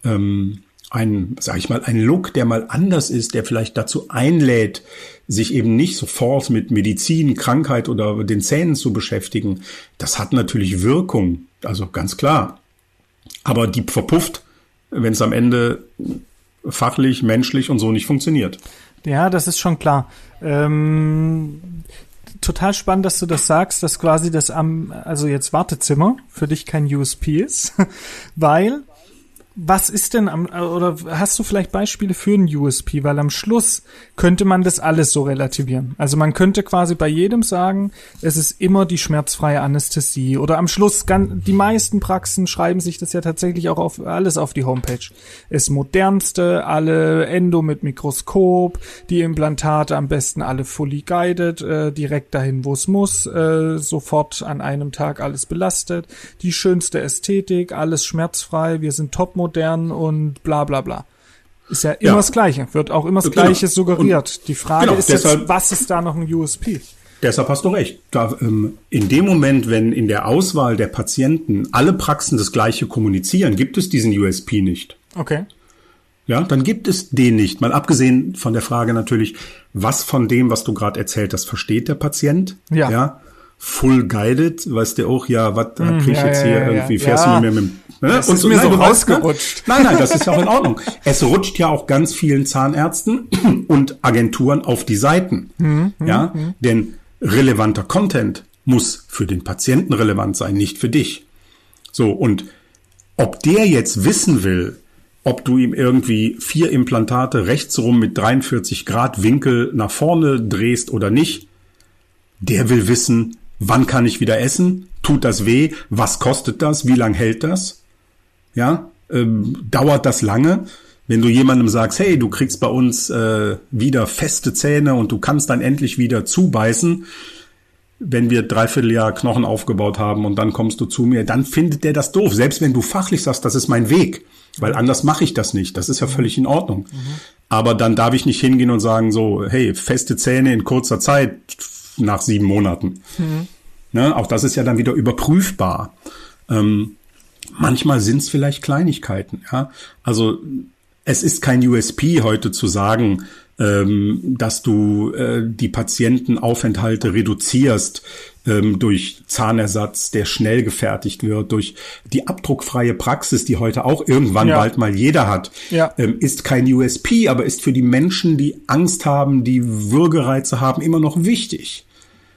ähm, ein, sag ich mal, ein Look, der mal anders ist, der vielleicht dazu einlädt, sich eben nicht sofort mit Medizin, Krankheit oder den Zähnen zu beschäftigen, das hat natürlich Wirkung, also ganz klar. Aber die verpufft, wenn es am Ende fachlich, menschlich und so nicht funktioniert. Ja, das ist schon klar. Ähm, total spannend, dass du das sagst, dass quasi das am, also jetzt Wartezimmer für dich kein USP ist, weil was ist denn am, oder hast du vielleicht Beispiele für ein USP? Weil am Schluss könnte man das alles so relativieren. Also man könnte quasi bei jedem sagen, es ist immer die schmerzfreie Anästhesie. Oder am Schluss, die meisten Praxen schreiben sich das ja tatsächlich auch auf alles auf die Homepage. Es modernste, alle Endo mit Mikroskop, die Implantate am besten alle fully guided, äh, direkt dahin, wo es muss, äh, sofort an einem Tag alles belastet, die schönste Ästhetik, alles schmerzfrei, wir sind top und bla bla bla. Ist ja immer ja. das Gleiche, wird auch immer das genau. Gleiche suggeriert. Und Die Frage genau, ist deshalb, jetzt, was ist da noch ein USP? Deshalb hast du recht. Da, ähm, in dem Moment, wenn in der Auswahl der Patienten alle Praxen das Gleiche kommunizieren, gibt es diesen USP nicht. Okay. Ja, dann gibt es den nicht. Mal abgesehen von der Frage natürlich, was von dem, was du gerade erzählt hast, versteht der Patient? Ja. ja? Full guided, weißt du auch, ja, was mm, krieg ich ja, jetzt hier ja, irgendwie, fährst du mit mir mit Ne? Das und ist mir nein, so rausgerutscht. Nein, nein, das ist ja auch in Ordnung. Es rutscht ja auch ganz vielen Zahnärzten und Agenturen auf die Seiten. Mhm, ja, mhm. denn relevanter Content muss für den Patienten relevant sein, nicht für dich. So, und ob der jetzt wissen will, ob du ihm irgendwie vier Implantate rechtsrum mit 43 Grad Winkel nach vorne drehst oder nicht, der will wissen, wann kann ich wieder essen? Tut das weh? Was kostet das? Wie lang hält das? ja, ähm, dauert das lange. Wenn du jemandem sagst, hey, du kriegst bei uns äh, wieder feste Zähne und du kannst dann endlich wieder zubeißen, wenn wir dreiviertel Jahr Knochen aufgebaut haben und dann kommst du zu mir, dann findet der das doof. Selbst wenn du fachlich sagst, das ist mein Weg, weil anders mache ich das nicht. Das ist ja völlig in Ordnung. Mhm. Aber dann darf ich nicht hingehen und sagen so, hey, feste Zähne in kurzer Zeit nach sieben Monaten. Mhm. Ne, auch das ist ja dann wieder überprüfbar. Ähm, Manchmal sind es vielleicht Kleinigkeiten, ja. Also es ist kein USP heute zu sagen, ähm, dass du äh, die Patientenaufenthalte reduzierst ähm, durch Zahnersatz, der schnell gefertigt wird, durch die abdruckfreie Praxis, die heute auch irgendwann ja. bald mal jeder hat, ja. ähm, ist kein USP, aber ist für die Menschen, die Angst haben, die Würgereize haben, immer noch wichtig.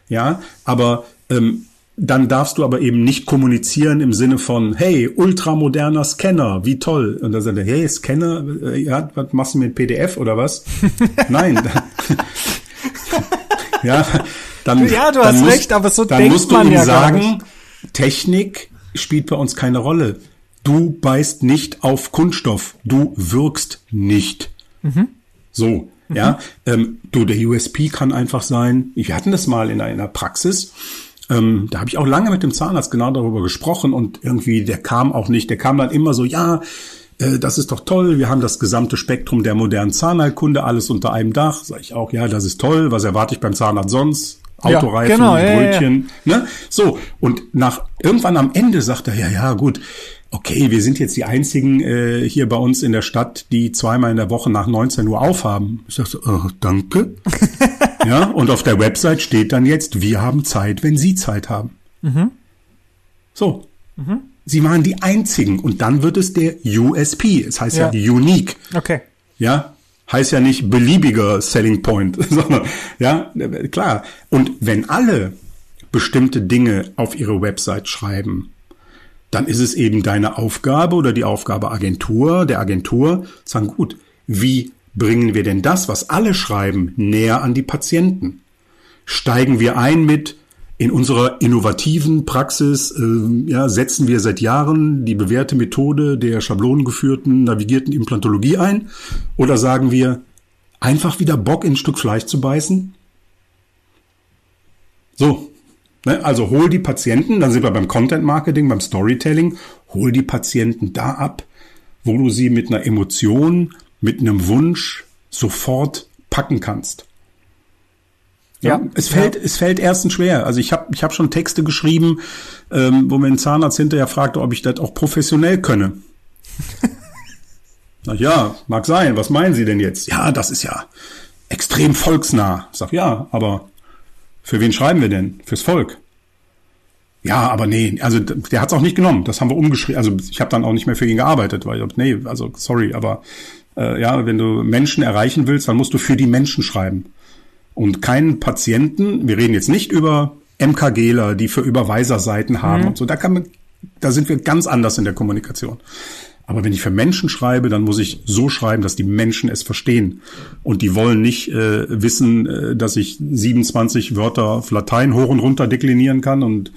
Ja, aber ähm, dann darfst du aber eben nicht kommunizieren im Sinne von, hey, ultramoderner Scanner, wie toll. Und dann sagt er, hey, Scanner, äh, ja, was machst du mit PDF oder was? Nein. ja, dann, ja, du hast musst, recht, aber so dann musst du ihm ja sagen, Technik spielt bei uns keine Rolle. Du beißt nicht auf Kunststoff. Du wirkst nicht. Mhm. So, mhm. ja. Ähm, du, der USP kann einfach sein, wir hatten das mal in einer Praxis, ähm, da habe ich auch lange mit dem Zahnarzt genau darüber gesprochen und irgendwie, der kam auch nicht. Der kam dann immer so, ja, äh, das ist doch toll, wir haben das gesamte Spektrum der modernen Zahnheilkunde, alles unter einem Dach. Sag ich auch, ja, das ist toll, was erwarte ich beim Zahnarzt sonst? Autoreifen, genau, ja, Brötchen, ne? So, und nach irgendwann am Ende sagt er, ja, ja, gut, okay, wir sind jetzt die einzigen äh, hier bei uns in der Stadt, die zweimal in der Woche nach 19 Uhr aufhaben. Ich so, oh, danke. ja, und auf der Website steht dann jetzt, wir haben Zeit, wenn Sie Zeit haben. Mhm. So. Sie waren die einzigen und dann wird es der USP. Es heißt ja, Ja. Unique. Okay. Ja, heißt ja nicht beliebiger Selling Point, sondern ja, äh, klar. Und wenn alle bestimmte Dinge auf ihre Website schreiben, dann ist es eben deine Aufgabe oder die Aufgabe Agentur, der Agentur, sagen, gut, wie bringen wir denn das, was alle schreiben, näher an die Patienten? Steigen wir ein mit in unserer innovativen Praxis ähm, ja, setzen wir seit Jahren die bewährte Methode der schablonengeführten navigierten Implantologie ein? Oder sagen wir, einfach wieder Bock in ein Stück Fleisch zu beißen? So, also hol die Patienten, dann sind wir beim Content Marketing, beim Storytelling, hol die Patienten da ab, wo du sie mit einer Emotion, mit einem Wunsch sofort packen kannst. Ja, Ja. es fällt, es fällt erstens schwer. Also ich habe ich hab schon Texte geschrieben, ähm, wo mir ein Zahnarzt hinterher fragte, ob ich das auch professionell könne. Na ja, mag sein. Was meinen Sie denn jetzt? Ja, das ist ja extrem volksnah. Ich sag ja, aber für wen schreiben wir denn? Fürs Volk. Ja, aber nee, also der hat's auch nicht genommen. Das haben wir umgeschrieben. Also ich habe dann auch nicht mehr für ihn gearbeitet, weil ich nee, also sorry, aber äh, ja, wenn du Menschen erreichen willst, dann musst du für die Menschen schreiben und keinen Patienten, wir reden jetzt nicht über MKGler, die für Überweiserseiten haben und so, da kann man, da sind wir ganz anders in der Kommunikation. Aber wenn ich für Menschen schreibe, dann muss ich so schreiben, dass die Menschen es verstehen. Und die wollen nicht äh, wissen, äh, dass ich 27 Wörter auf Latein hoch und runter deklinieren kann und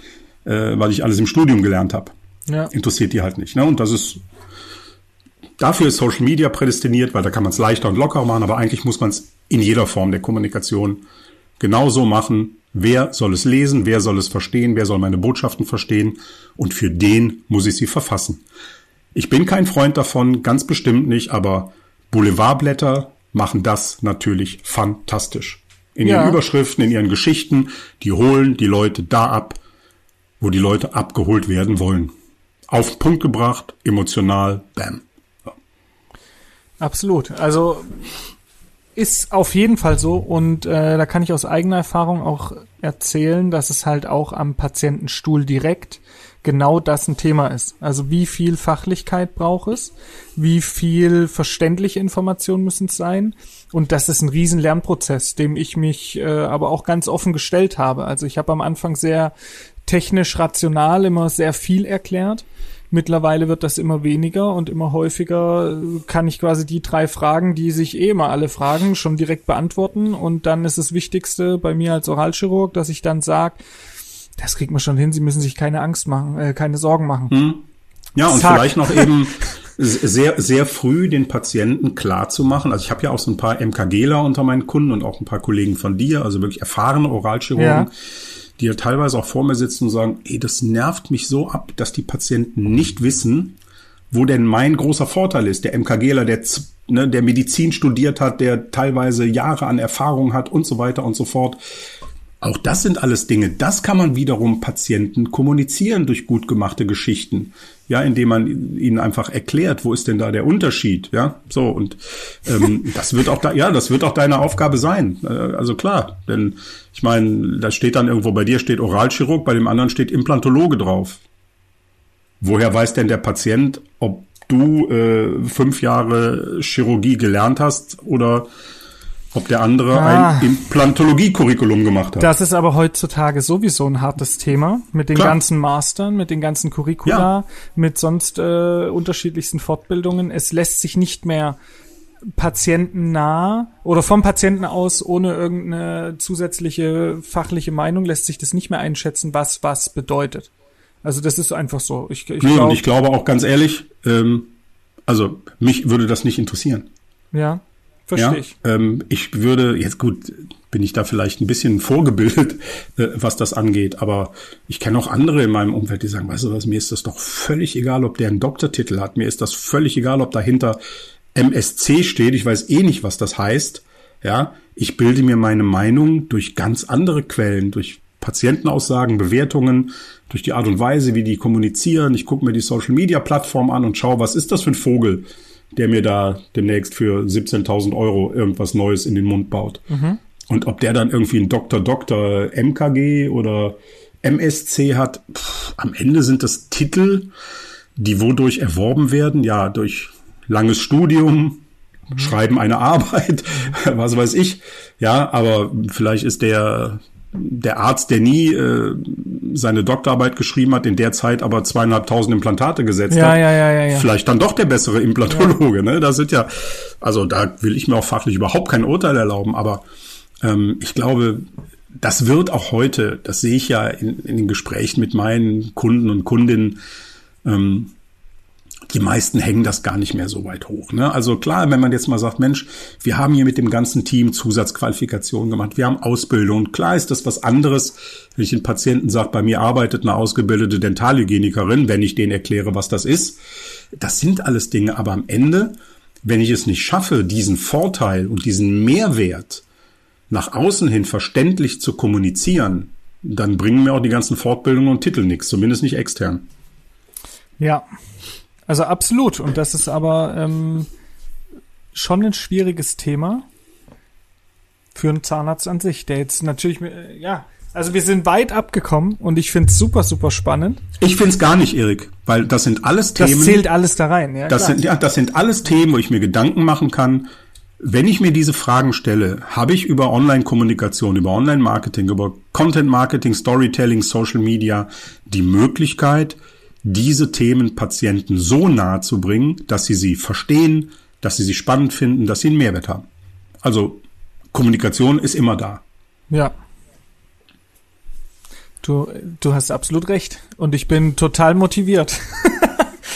äh, weil ich alles im Studium gelernt habe. Ja. Interessiert die halt nicht. Ne? Und das ist Dafür ist Social Media prädestiniert, weil da kann man es leichter und lockerer machen, aber eigentlich muss man es in jeder Form der Kommunikation genauso machen. Wer soll es lesen, wer soll es verstehen, wer soll meine Botschaften verstehen und für den muss ich sie verfassen. Ich bin kein Freund davon, ganz bestimmt nicht, aber Boulevardblätter machen das natürlich fantastisch. In Ja. ihren Überschriften, in ihren Geschichten, die holen die Leute da ab, wo die Leute abgeholt werden wollen. Auf den Punkt gebracht, emotional, bam. Absolut. Also ist auf jeden Fall so und äh, da kann ich aus eigener Erfahrung auch erzählen, dass es halt auch am Patientenstuhl direkt genau das ein Thema ist. Also wie viel Fachlichkeit braucht es, wie viel verständliche Informationen müssen es sein und das ist ein riesen Lernprozess, dem ich mich äh, aber auch ganz offen gestellt habe. Also ich habe am Anfang sehr technisch rational immer sehr viel erklärt. Mittlerweile wird das immer weniger und immer häufiger äh, kann ich quasi die drei Fragen, die sich eh immer alle fragen, schon direkt beantworten. Und dann ist das Wichtigste bei mir als Oralchirurg, dass ich dann sage, das kriegt man schon hin, Sie müssen sich keine Angst machen, äh, keine Sorgen machen. Ja, und Zack. vielleicht noch eben sehr, sehr früh den Patienten klar zu machen. Also ich habe ja auch so ein paar MKGler unter meinen Kunden und auch ein paar Kollegen von dir, also wirklich erfahrene Oralchirurgen, Ja. die ja teilweise auch vor mir sitzen und sagen, ey, das nervt mich so ab, dass die Patienten nicht wissen, wo denn mein großer Vorteil ist. Der MKGler, der, ne, der Medizin studiert hat, der teilweise Jahre an Erfahrung hat und so weiter und so fort. Auch das sind alles Dinge. Das kann man wiederum Patienten kommunizieren durch gut gemachte Geschichten. Ja, indem man ihnen einfach erklärt, wo ist denn da der Unterschied? Ja, so und ähm, das wird auch da, ja, das wird auch deine Aufgabe sein. Äh, also klar, denn ich meine, da steht dann irgendwo bei dir steht Oralchirurg, bei dem anderen steht Implantologe drauf. Woher weiß denn der Patient, ob du äh, fünf Jahre Chirurgie gelernt hast oder ob der andere Ah. ein Implantologie-Curriculum gemacht hat? Das ist aber heutzutage sowieso ein hartes Thema mit den Klar. ganzen Mastern, mit den ganzen Curricula, Ja. mit sonst äh, unterschiedlichsten Fortbildungen. Es lässt sich nicht mehr patientennah oder vom Patienten aus ohne irgendeine zusätzliche fachliche Meinung lässt sich das nicht mehr einschätzen, was was bedeutet. Also das ist einfach so. Ich, ich Nee, und glaub, ich glaube auch ganz ehrlich, ähm, also mich würde das nicht interessieren. ja, Verstehe ich. Ähm, ich würde, jetzt gut, bin ich da vielleicht ein bisschen vorgebildet, äh, was das angeht, aber ich kenne auch andere in meinem Umfeld, die sagen, weißt du was, mir ist das doch völlig egal, ob der einen Doktortitel hat, mir ist das völlig egal, ob dahinter MSC steht, ich weiß eh nicht, was das heißt, ja, ich bilde mir meine Meinung durch ganz andere Quellen, durch Patientenaussagen, Bewertungen, durch die Art und Weise, wie die kommunizieren. Ich gucke mir die Social-Media-Plattform an und schaue, was ist das für ein Vogel, der mir da demnächst für 17.000 Euro irgendwas Neues in den Mund baut. Mhm. Und ob der dann irgendwie ein Dr. Dr. MKG oder MSC hat, pff, am Ende sind das Titel, die wodurch erworben werden, ja, durch langes Studium, mhm. Schreiben eine Arbeit, was weiß ich. Ja, aber vielleicht ist der der Arzt, der nie äh, seine Doktorarbeit geschrieben hat, in der Zeit aber zweieinhalbtausend Implantate gesetzt ja, hat, ja, ja, ja, ja. vielleicht dann doch der bessere Implantologe. Ne? Da sind ja, also da will ich mir auch fachlich überhaupt kein Urteil erlauben, aber ähm, ich glaube, das wird auch heute, das sehe ich ja in, in den Gesprächen mit meinen Kunden und Kundinnen, ähm, die meisten hängen das gar nicht mehr so weit hoch. Ne? Also klar, wenn man jetzt mal sagt, Mensch, wir haben hier mit dem ganzen Team Zusatzqualifikationen gemacht, wir haben Ausbildung. Klar ist das was anderes, wenn ich den Patienten sage, bei mir arbeitet eine ausgebildete Dentalhygienikerin, wenn ich denen erkläre, was das ist. Das sind alles Dinge, aber am Ende, wenn ich es nicht schaffe, diesen Vorteil und diesen Mehrwert nach außen hin verständlich zu kommunizieren, dann bringen mir auch die ganzen Fortbildungen und Titel nichts, zumindest nicht extern. Ja, also absolut. Und das ist aber ähm, schon ein schwieriges Thema für einen Zahnarzt an sich, der jetzt natürlich, äh, ja, also wir sind weit abgekommen und ich finde es super, super spannend. Ich finde es gar nicht, Erik, weil das sind alles Themen. Das zählt alles da rein, ja. Das sind, ja, das sind alles Themen, wo ich mir Gedanken machen kann. Wenn ich mir diese Fragen stelle, habe ich über Online-Kommunikation, über Online-Marketing, über Content-Marketing, Storytelling, Social Media die Möglichkeit, diese Themen Patienten so nahe zu bringen, dass sie sie verstehen, dass sie sie spannend finden, dass sie einen Mehrwert haben. Also Kommunikation ist immer da. Ja. Du, du hast absolut recht. Und ich bin total motiviert.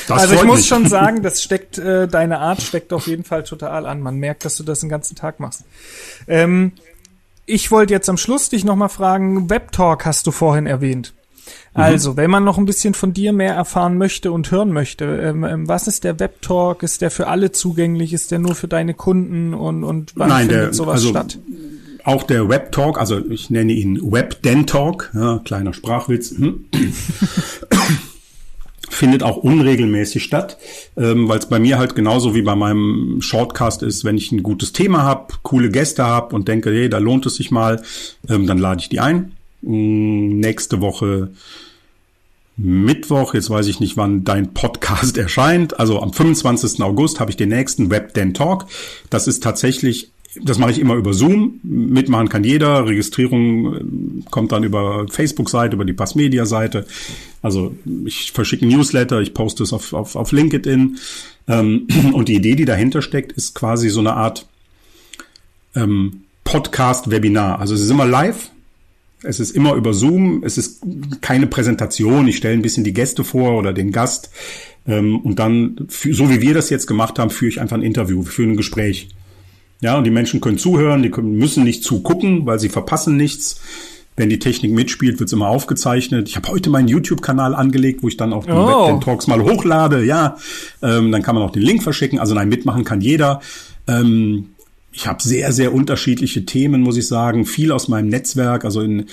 Das also ich muss mich. schon sagen, das steckt, äh, deine Art steckt auf jeden Fall total an. Man merkt, dass du das den ganzen Tag machst. Ähm, ich wollte jetzt am Schluss dich nochmal fragen, Webtalk hast du vorhin erwähnt. Mhm. Also, wenn man noch ein bisschen von dir mehr erfahren möchte und hören möchte, ähm, ähm, was ist der Webtalk? Ist der für alle zugänglich? Ist der nur für deine Kunden? Und, und wann Nein, findet der, sowas also, statt? Auch der Webtalk, also ich nenne ihn Webdentalk, ja, kleiner Sprachwitz, findet auch unregelmäßig statt, ähm, weil es bei mir halt genauso wie bei meinem Shortcast ist, wenn ich ein gutes Thema habe, coole Gäste habe und denke, hey, da lohnt es sich mal, ähm, dann lade ich die ein. Mm, nächste Woche Mittwoch, jetzt weiß ich nicht, wann dein Podcast erscheint. Also am 25. August habe ich den nächsten WebDen Talk. Das ist tatsächlich, das mache ich immer über Zoom. Mitmachen kann jeder. Registrierung äh, kommt dann über Facebook-Seite, über die Passmedia-Seite. Also ich verschicke Newsletter, ich poste es auf, auf, auf LinkedIn. Ähm, und die Idee, die dahinter steckt, ist quasi so eine Art ähm, Podcast-Webinar. Also es ist immer live es ist immer über Zoom, es ist keine Präsentation. Ich stelle ein bisschen die Gäste vor oder den Gast. Ähm, und dann, so wie wir das jetzt gemacht haben, führe ich einfach ein Interview, führe ein Gespräch. Ja, und die Menschen können zuhören, die können, müssen nicht zugucken, weil sie verpassen nichts. Wenn die Technik mitspielt, wird's immer aufgezeichnet. Ich habe heute meinen YouTube-Kanal angelegt, wo ich dann auch die oh. Talks mal hochlade. Ja, ähm, dann kann man auch den Link verschicken. Also nein, mitmachen kann jeder. Ähm, ich habe sehr, sehr unterschiedliche Themen, muss ich sagen. Viel aus meinem Netzwerk. Also in,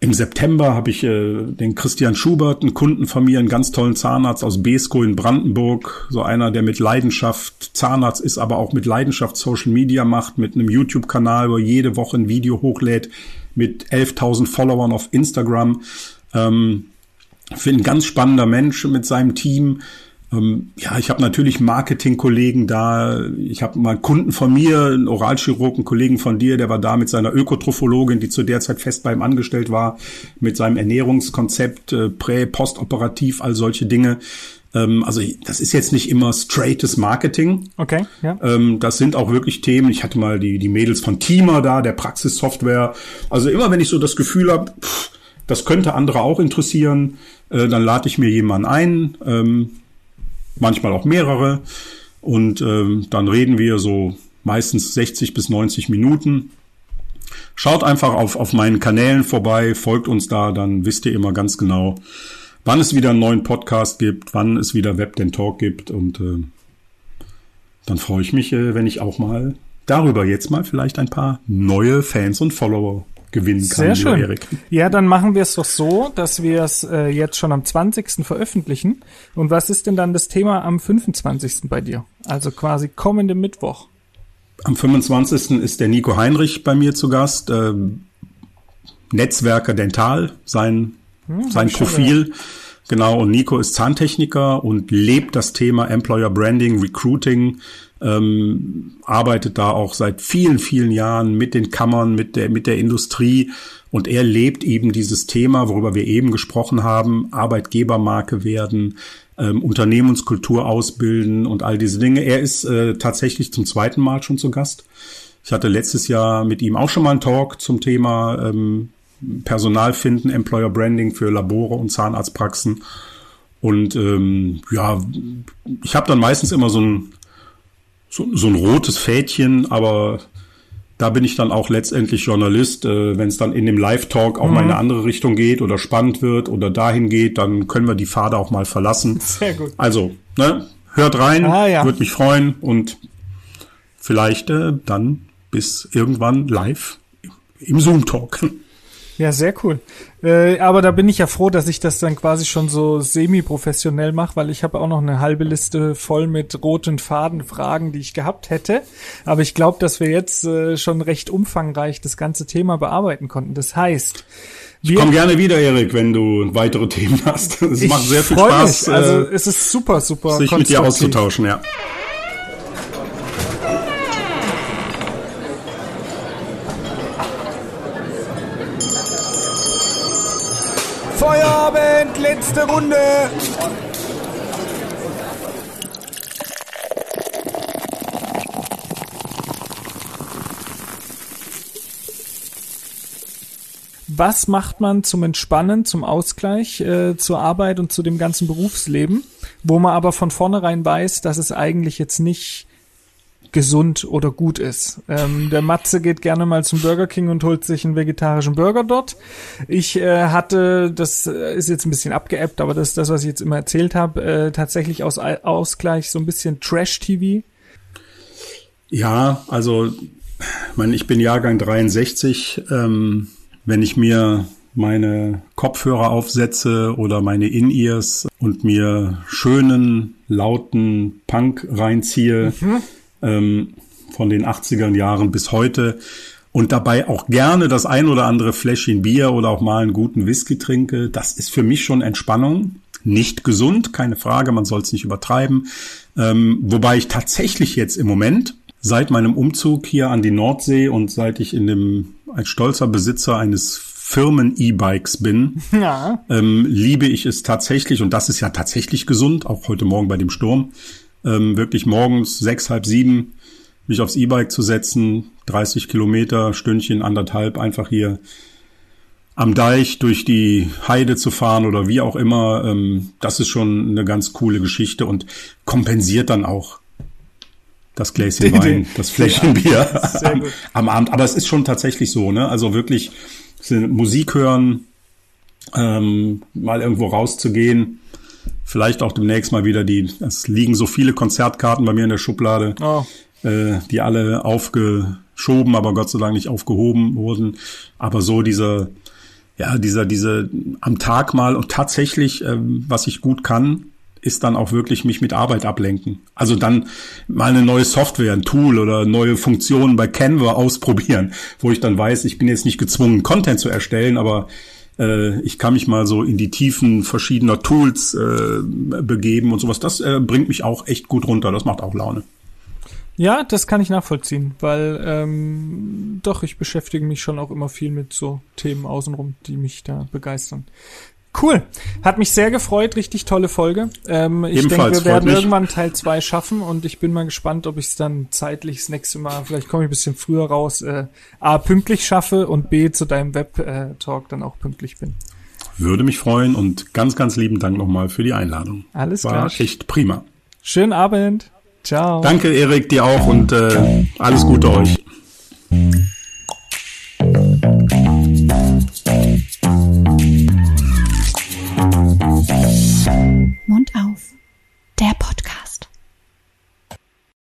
im September habe ich äh, den Christian Schubert, einen Kunden von mir, einen ganz tollen Zahnarzt aus Besko in Brandenburg. So einer, der mit Leidenschaft Zahnarzt ist, aber auch mit Leidenschaft Social Media macht, mit einem YouTube-Kanal, wo er jede Woche ein Video hochlädt, mit 11.000 Followern auf Instagram. Ähm, finde ein ganz spannender Mensch mit seinem Team. Ähm, ja, ich habe natürlich Marketingkollegen da. Ich habe mal Kunden von mir, einen Oralchirurg, einen Kollegen von dir, der war da mit seiner Ökotrophologin, die zu der Zeit fest bei ihm angestellt war, mit seinem Ernährungskonzept, äh, prä-, postoperativ, all solche Dinge. Ähm, also das ist jetzt nicht immer straightes Marketing. Okay, ja. Ähm, das sind auch wirklich Themen. Ich hatte mal die, die Mädels von Teamer da, der Praxissoftware. Also immer wenn ich so das Gefühl habe, das könnte andere auch interessieren, äh, dann lade ich mir jemanden ein. Manchmal auch mehrere. Und ähm, dann reden wir so meistens 60 bis 90 Minuten. Schaut einfach auf, auf meinen Kanälen vorbei, folgt uns da, dann wisst ihr immer ganz genau, wann es wieder einen neuen Podcast gibt, wann es wieder Web den Talk gibt und äh, dann freue ich mich, äh, wenn ich auch mal darüber jetzt mal vielleicht ein paar neue Fans und Follower gewinnen kann, Sehr schön. Erik. Ja, dann machen wir es doch so, dass wir es äh, jetzt schon am 20. veröffentlichen. Und was ist denn dann das Thema am 25. bei dir? Also quasi kommende Mittwoch. Am 25. ist der Nico Heinrich bei mir zu Gast. Äh, Netzwerker Dental, sein, hm, sein Profil. Genau, und Nico ist Zahntechniker und lebt das Thema Employer Branding, Recruiting, ähm, arbeitet da auch seit vielen, vielen Jahren mit den Kammern, mit der, mit der Industrie. Und er lebt eben dieses Thema, worüber wir eben gesprochen haben, Arbeitgebermarke werden, ähm, Unternehmenskultur ausbilden und all diese Dinge. Er ist äh, tatsächlich zum zweiten Mal schon zu Gast. Ich hatte letztes Jahr mit ihm auch schon mal einen Talk zum Thema ähm, Personal finden, Employer Branding für Labore und Zahnarztpraxen. Und ähm, ja, ich habe dann meistens immer so ein, so, so ein rotes Fädchen, aber da bin ich dann auch letztendlich Journalist. Äh, Wenn es dann in dem Live-Talk auch mhm. mal in eine andere Richtung geht oder spannend wird oder dahin geht, dann können wir die Pfade auch mal verlassen. Sehr gut. Also, ne, hört rein, ah, ja. würde mich freuen und vielleicht äh, dann bis irgendwann live im Zoom-Talk. Ja, sehr cool. Äh, aber da bin ich ja froh, dass ich das dann quasi schon so semi-professionell mache, weil ich habe auch noch eine halbe Liste voll mit roten Fadenfragen, die ich gehabt hätte. Aber ich glaube, dass wir jetzt äh, schon recht umfangreich das ganze Thema bearbeiten konnten. Das heißt, ich komme gerne wieder, Erik, wenn du weitere Themen hast. Es macht sehr viel Spaß. Mich. Also äh, es ist super, super. Sich mit dir auszutauschen, ja. Letzte Runde. Was macht man zum Entspannen, zum Ausgleich äh, zur Arbeit und zu dem ganzen Berufsleben, wo man aber von vornherein weiß, dass es eigentlich jetzt nicht gesund oder gut ist. Ähm, der Matze geht gerne mal zum Burger King und holt sich einen vegetarischen Burger dort. Ich äh, hatte, das ist jetzt ein bisschen abgeebbt, aber das ist das, was ich jetzt immer erzählt habe, äh, tatsächlich aus Ausgleich so ein bisschen Trash-TV. Ja, also, ich meine, ich bin Jahrgang 63. Ähm, wenn ich mir meine Kopfhörer aufsetze oder meine In-Ears und mir schönen, lauten Punk reinziehe, mhm ähm, von den 80er Jahren bis heute und dabei auch gerne das ein oder andere Fläschchen Bier oder auch mal einen guten Whisky trinke. Das ist für mich schon Entspannung. Nicht gesund, keine Frage, man soll es nicht übertreiben. Ähm, wobei ich tatsächlich jetzt im Moment seit meinem Umzug hier an die Nordsee und seit ich in dem als stolzer Besitzer eines Firmen-E-Bikes bin, ja. ähm, liebe ich es tatsächlich, und das ist ja tatsächlich gesund, auch heute Morgen bei dem Sturm, ähm, wirklich morgens sechs, halb sieben mich aufs E-Bike zu setzen, 30 Kilometer, Stündchen, anderthalb, einfach hier am Deich durch die Heide zu fahren oder wie auch immer, ähm, das ist schon eine ganz coole Geschichte und kompensiert dann auch das Gläschen Wein, das Fläschchen Bier am, am, Abend. Aber es ist schon tatsächlich so, ne? Also wirklich Musik hören, ähm, mal irgendwo rauszugehen, vielleicht auch demnächst mal wieder die, es liegen so viele Konzertkarten bei mir in der Schublade, oh. äh, die alle aufgeschoben, aber Gott sei Dank nicht aufgehoben wurden. Aber so diese, ja, dieser, diese am Tag mal und tatsächlich, ähm, was ich gut kann, ist dann auch wirklich mich mit Arbeit ablenken. Also dann mal eine neue Software, ein Tool oder neue Funktionen bei Canva ausprobieren, wo ich dann weiß, ich bin jetzt nicht gezwungen, Content zu erstellen, aber äh, ich kann mich mal so in die Tiefen verschiedener Tools äh, begeben und sowas. Das äh, bringt mich auch echt gut runter. Das macht auch Laune. Ja, das kann ich nachvollziehen, weil ähm, doch, ich beschäftige mich schon auch immer viel mit so Themen außenrum, die mich da begeistern. Cool. Hat mich sehr gefreut. Richtig tolle Folge. Ähm, ich denke, wir werden irgendwann Teil zwei schaffen und ich bin mal gespannt, ob ich es dann zeitlich das nächste Mal, vielleicht komme ich ein bisschen früher raus, äh, A, pünktlich schaffe und B, zu deinem Web-Talk dann auch pünktlich bin. Würde mich freuen und ganz, ganz lieben Dank nochmal für die Einladung. Alles War klar. War echt prima. Schönen Abend. Ciao. Danke, Erik, dir auch und äh, alles Gute euch. Mund auf.